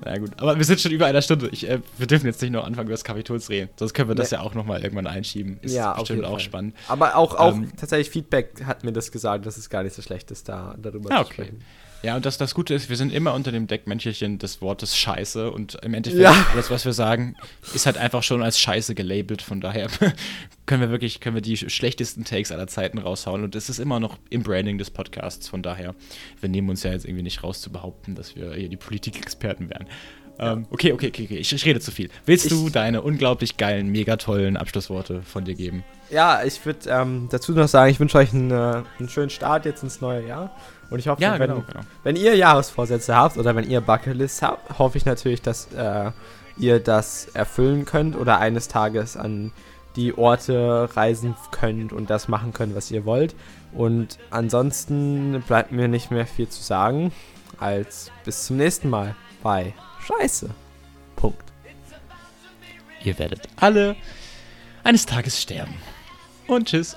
C: Na gut, aber wir sind schon über einer Stunde. Ich, äh, wir dürfen jetzt nicht noch anfangen, über das Kapitol zu reden. Sonst können wir das
D: Nee.
C: ja auch nochmal irgendwann einschieben. Ist
D: Ja,
C: bestimmt auch
D: Fall.
C: spannend.
D: aber auch, auch
C: Ähm,
D: tatsächlich Feedback hat mir das gesagt, dass es gar nicht so schlecht ist, da darüber
C: Ah,
D: zu
C: okay.
D: sprechen.
C: Ja, und das, das Gute ist, wir sind immer unter dem Deckmäntelchen des Wortes Scheiße und im Endeffekt,
D: Ja.
C: alles, was wir sagen, ist halt einfach schon als Scheiße gelabelt. Von daher können wir wirklich, können wir die schlechtesten Takes aller Zeiten raushauen und es ist immer noch im Branding des Podcasts. Von daher, wir nehmen uns ja jetzt irgendwie nicht raus zu behaupten, dass wir hier die Politikexperten wären. Ähm, okay, okay, okay, okay, ich, ich rede zu viel. Willst du
D: Ich-
C: deine unglaublich geilen, mega tollen Abschlussworte von dir geben?
D: Ja, ich würde ähm, dazu noch sagen, ich wünsche euch einen, äh, einen schönen Start jetzt ins neue Jahr. Und ich hoffe,
C: Ja,
D: wenn,
C: genau, genau.
D: wenn ihr Jahresvorsätze habt oder wenn ihr Bucketlists habt, hoffe ich natürlich, dass äh, ihr das erfüllen könnt oder eines Tages an die Orte reisen könnt und das machen könnt, was ihr wollt. Und ansonsten bleibt mir nicht mehr viel zu sagen, als bis zum nächsten Mal bei Scheiße. Punkt.
C: Ihr werdet alle eines Tages sterben. Und tschüss.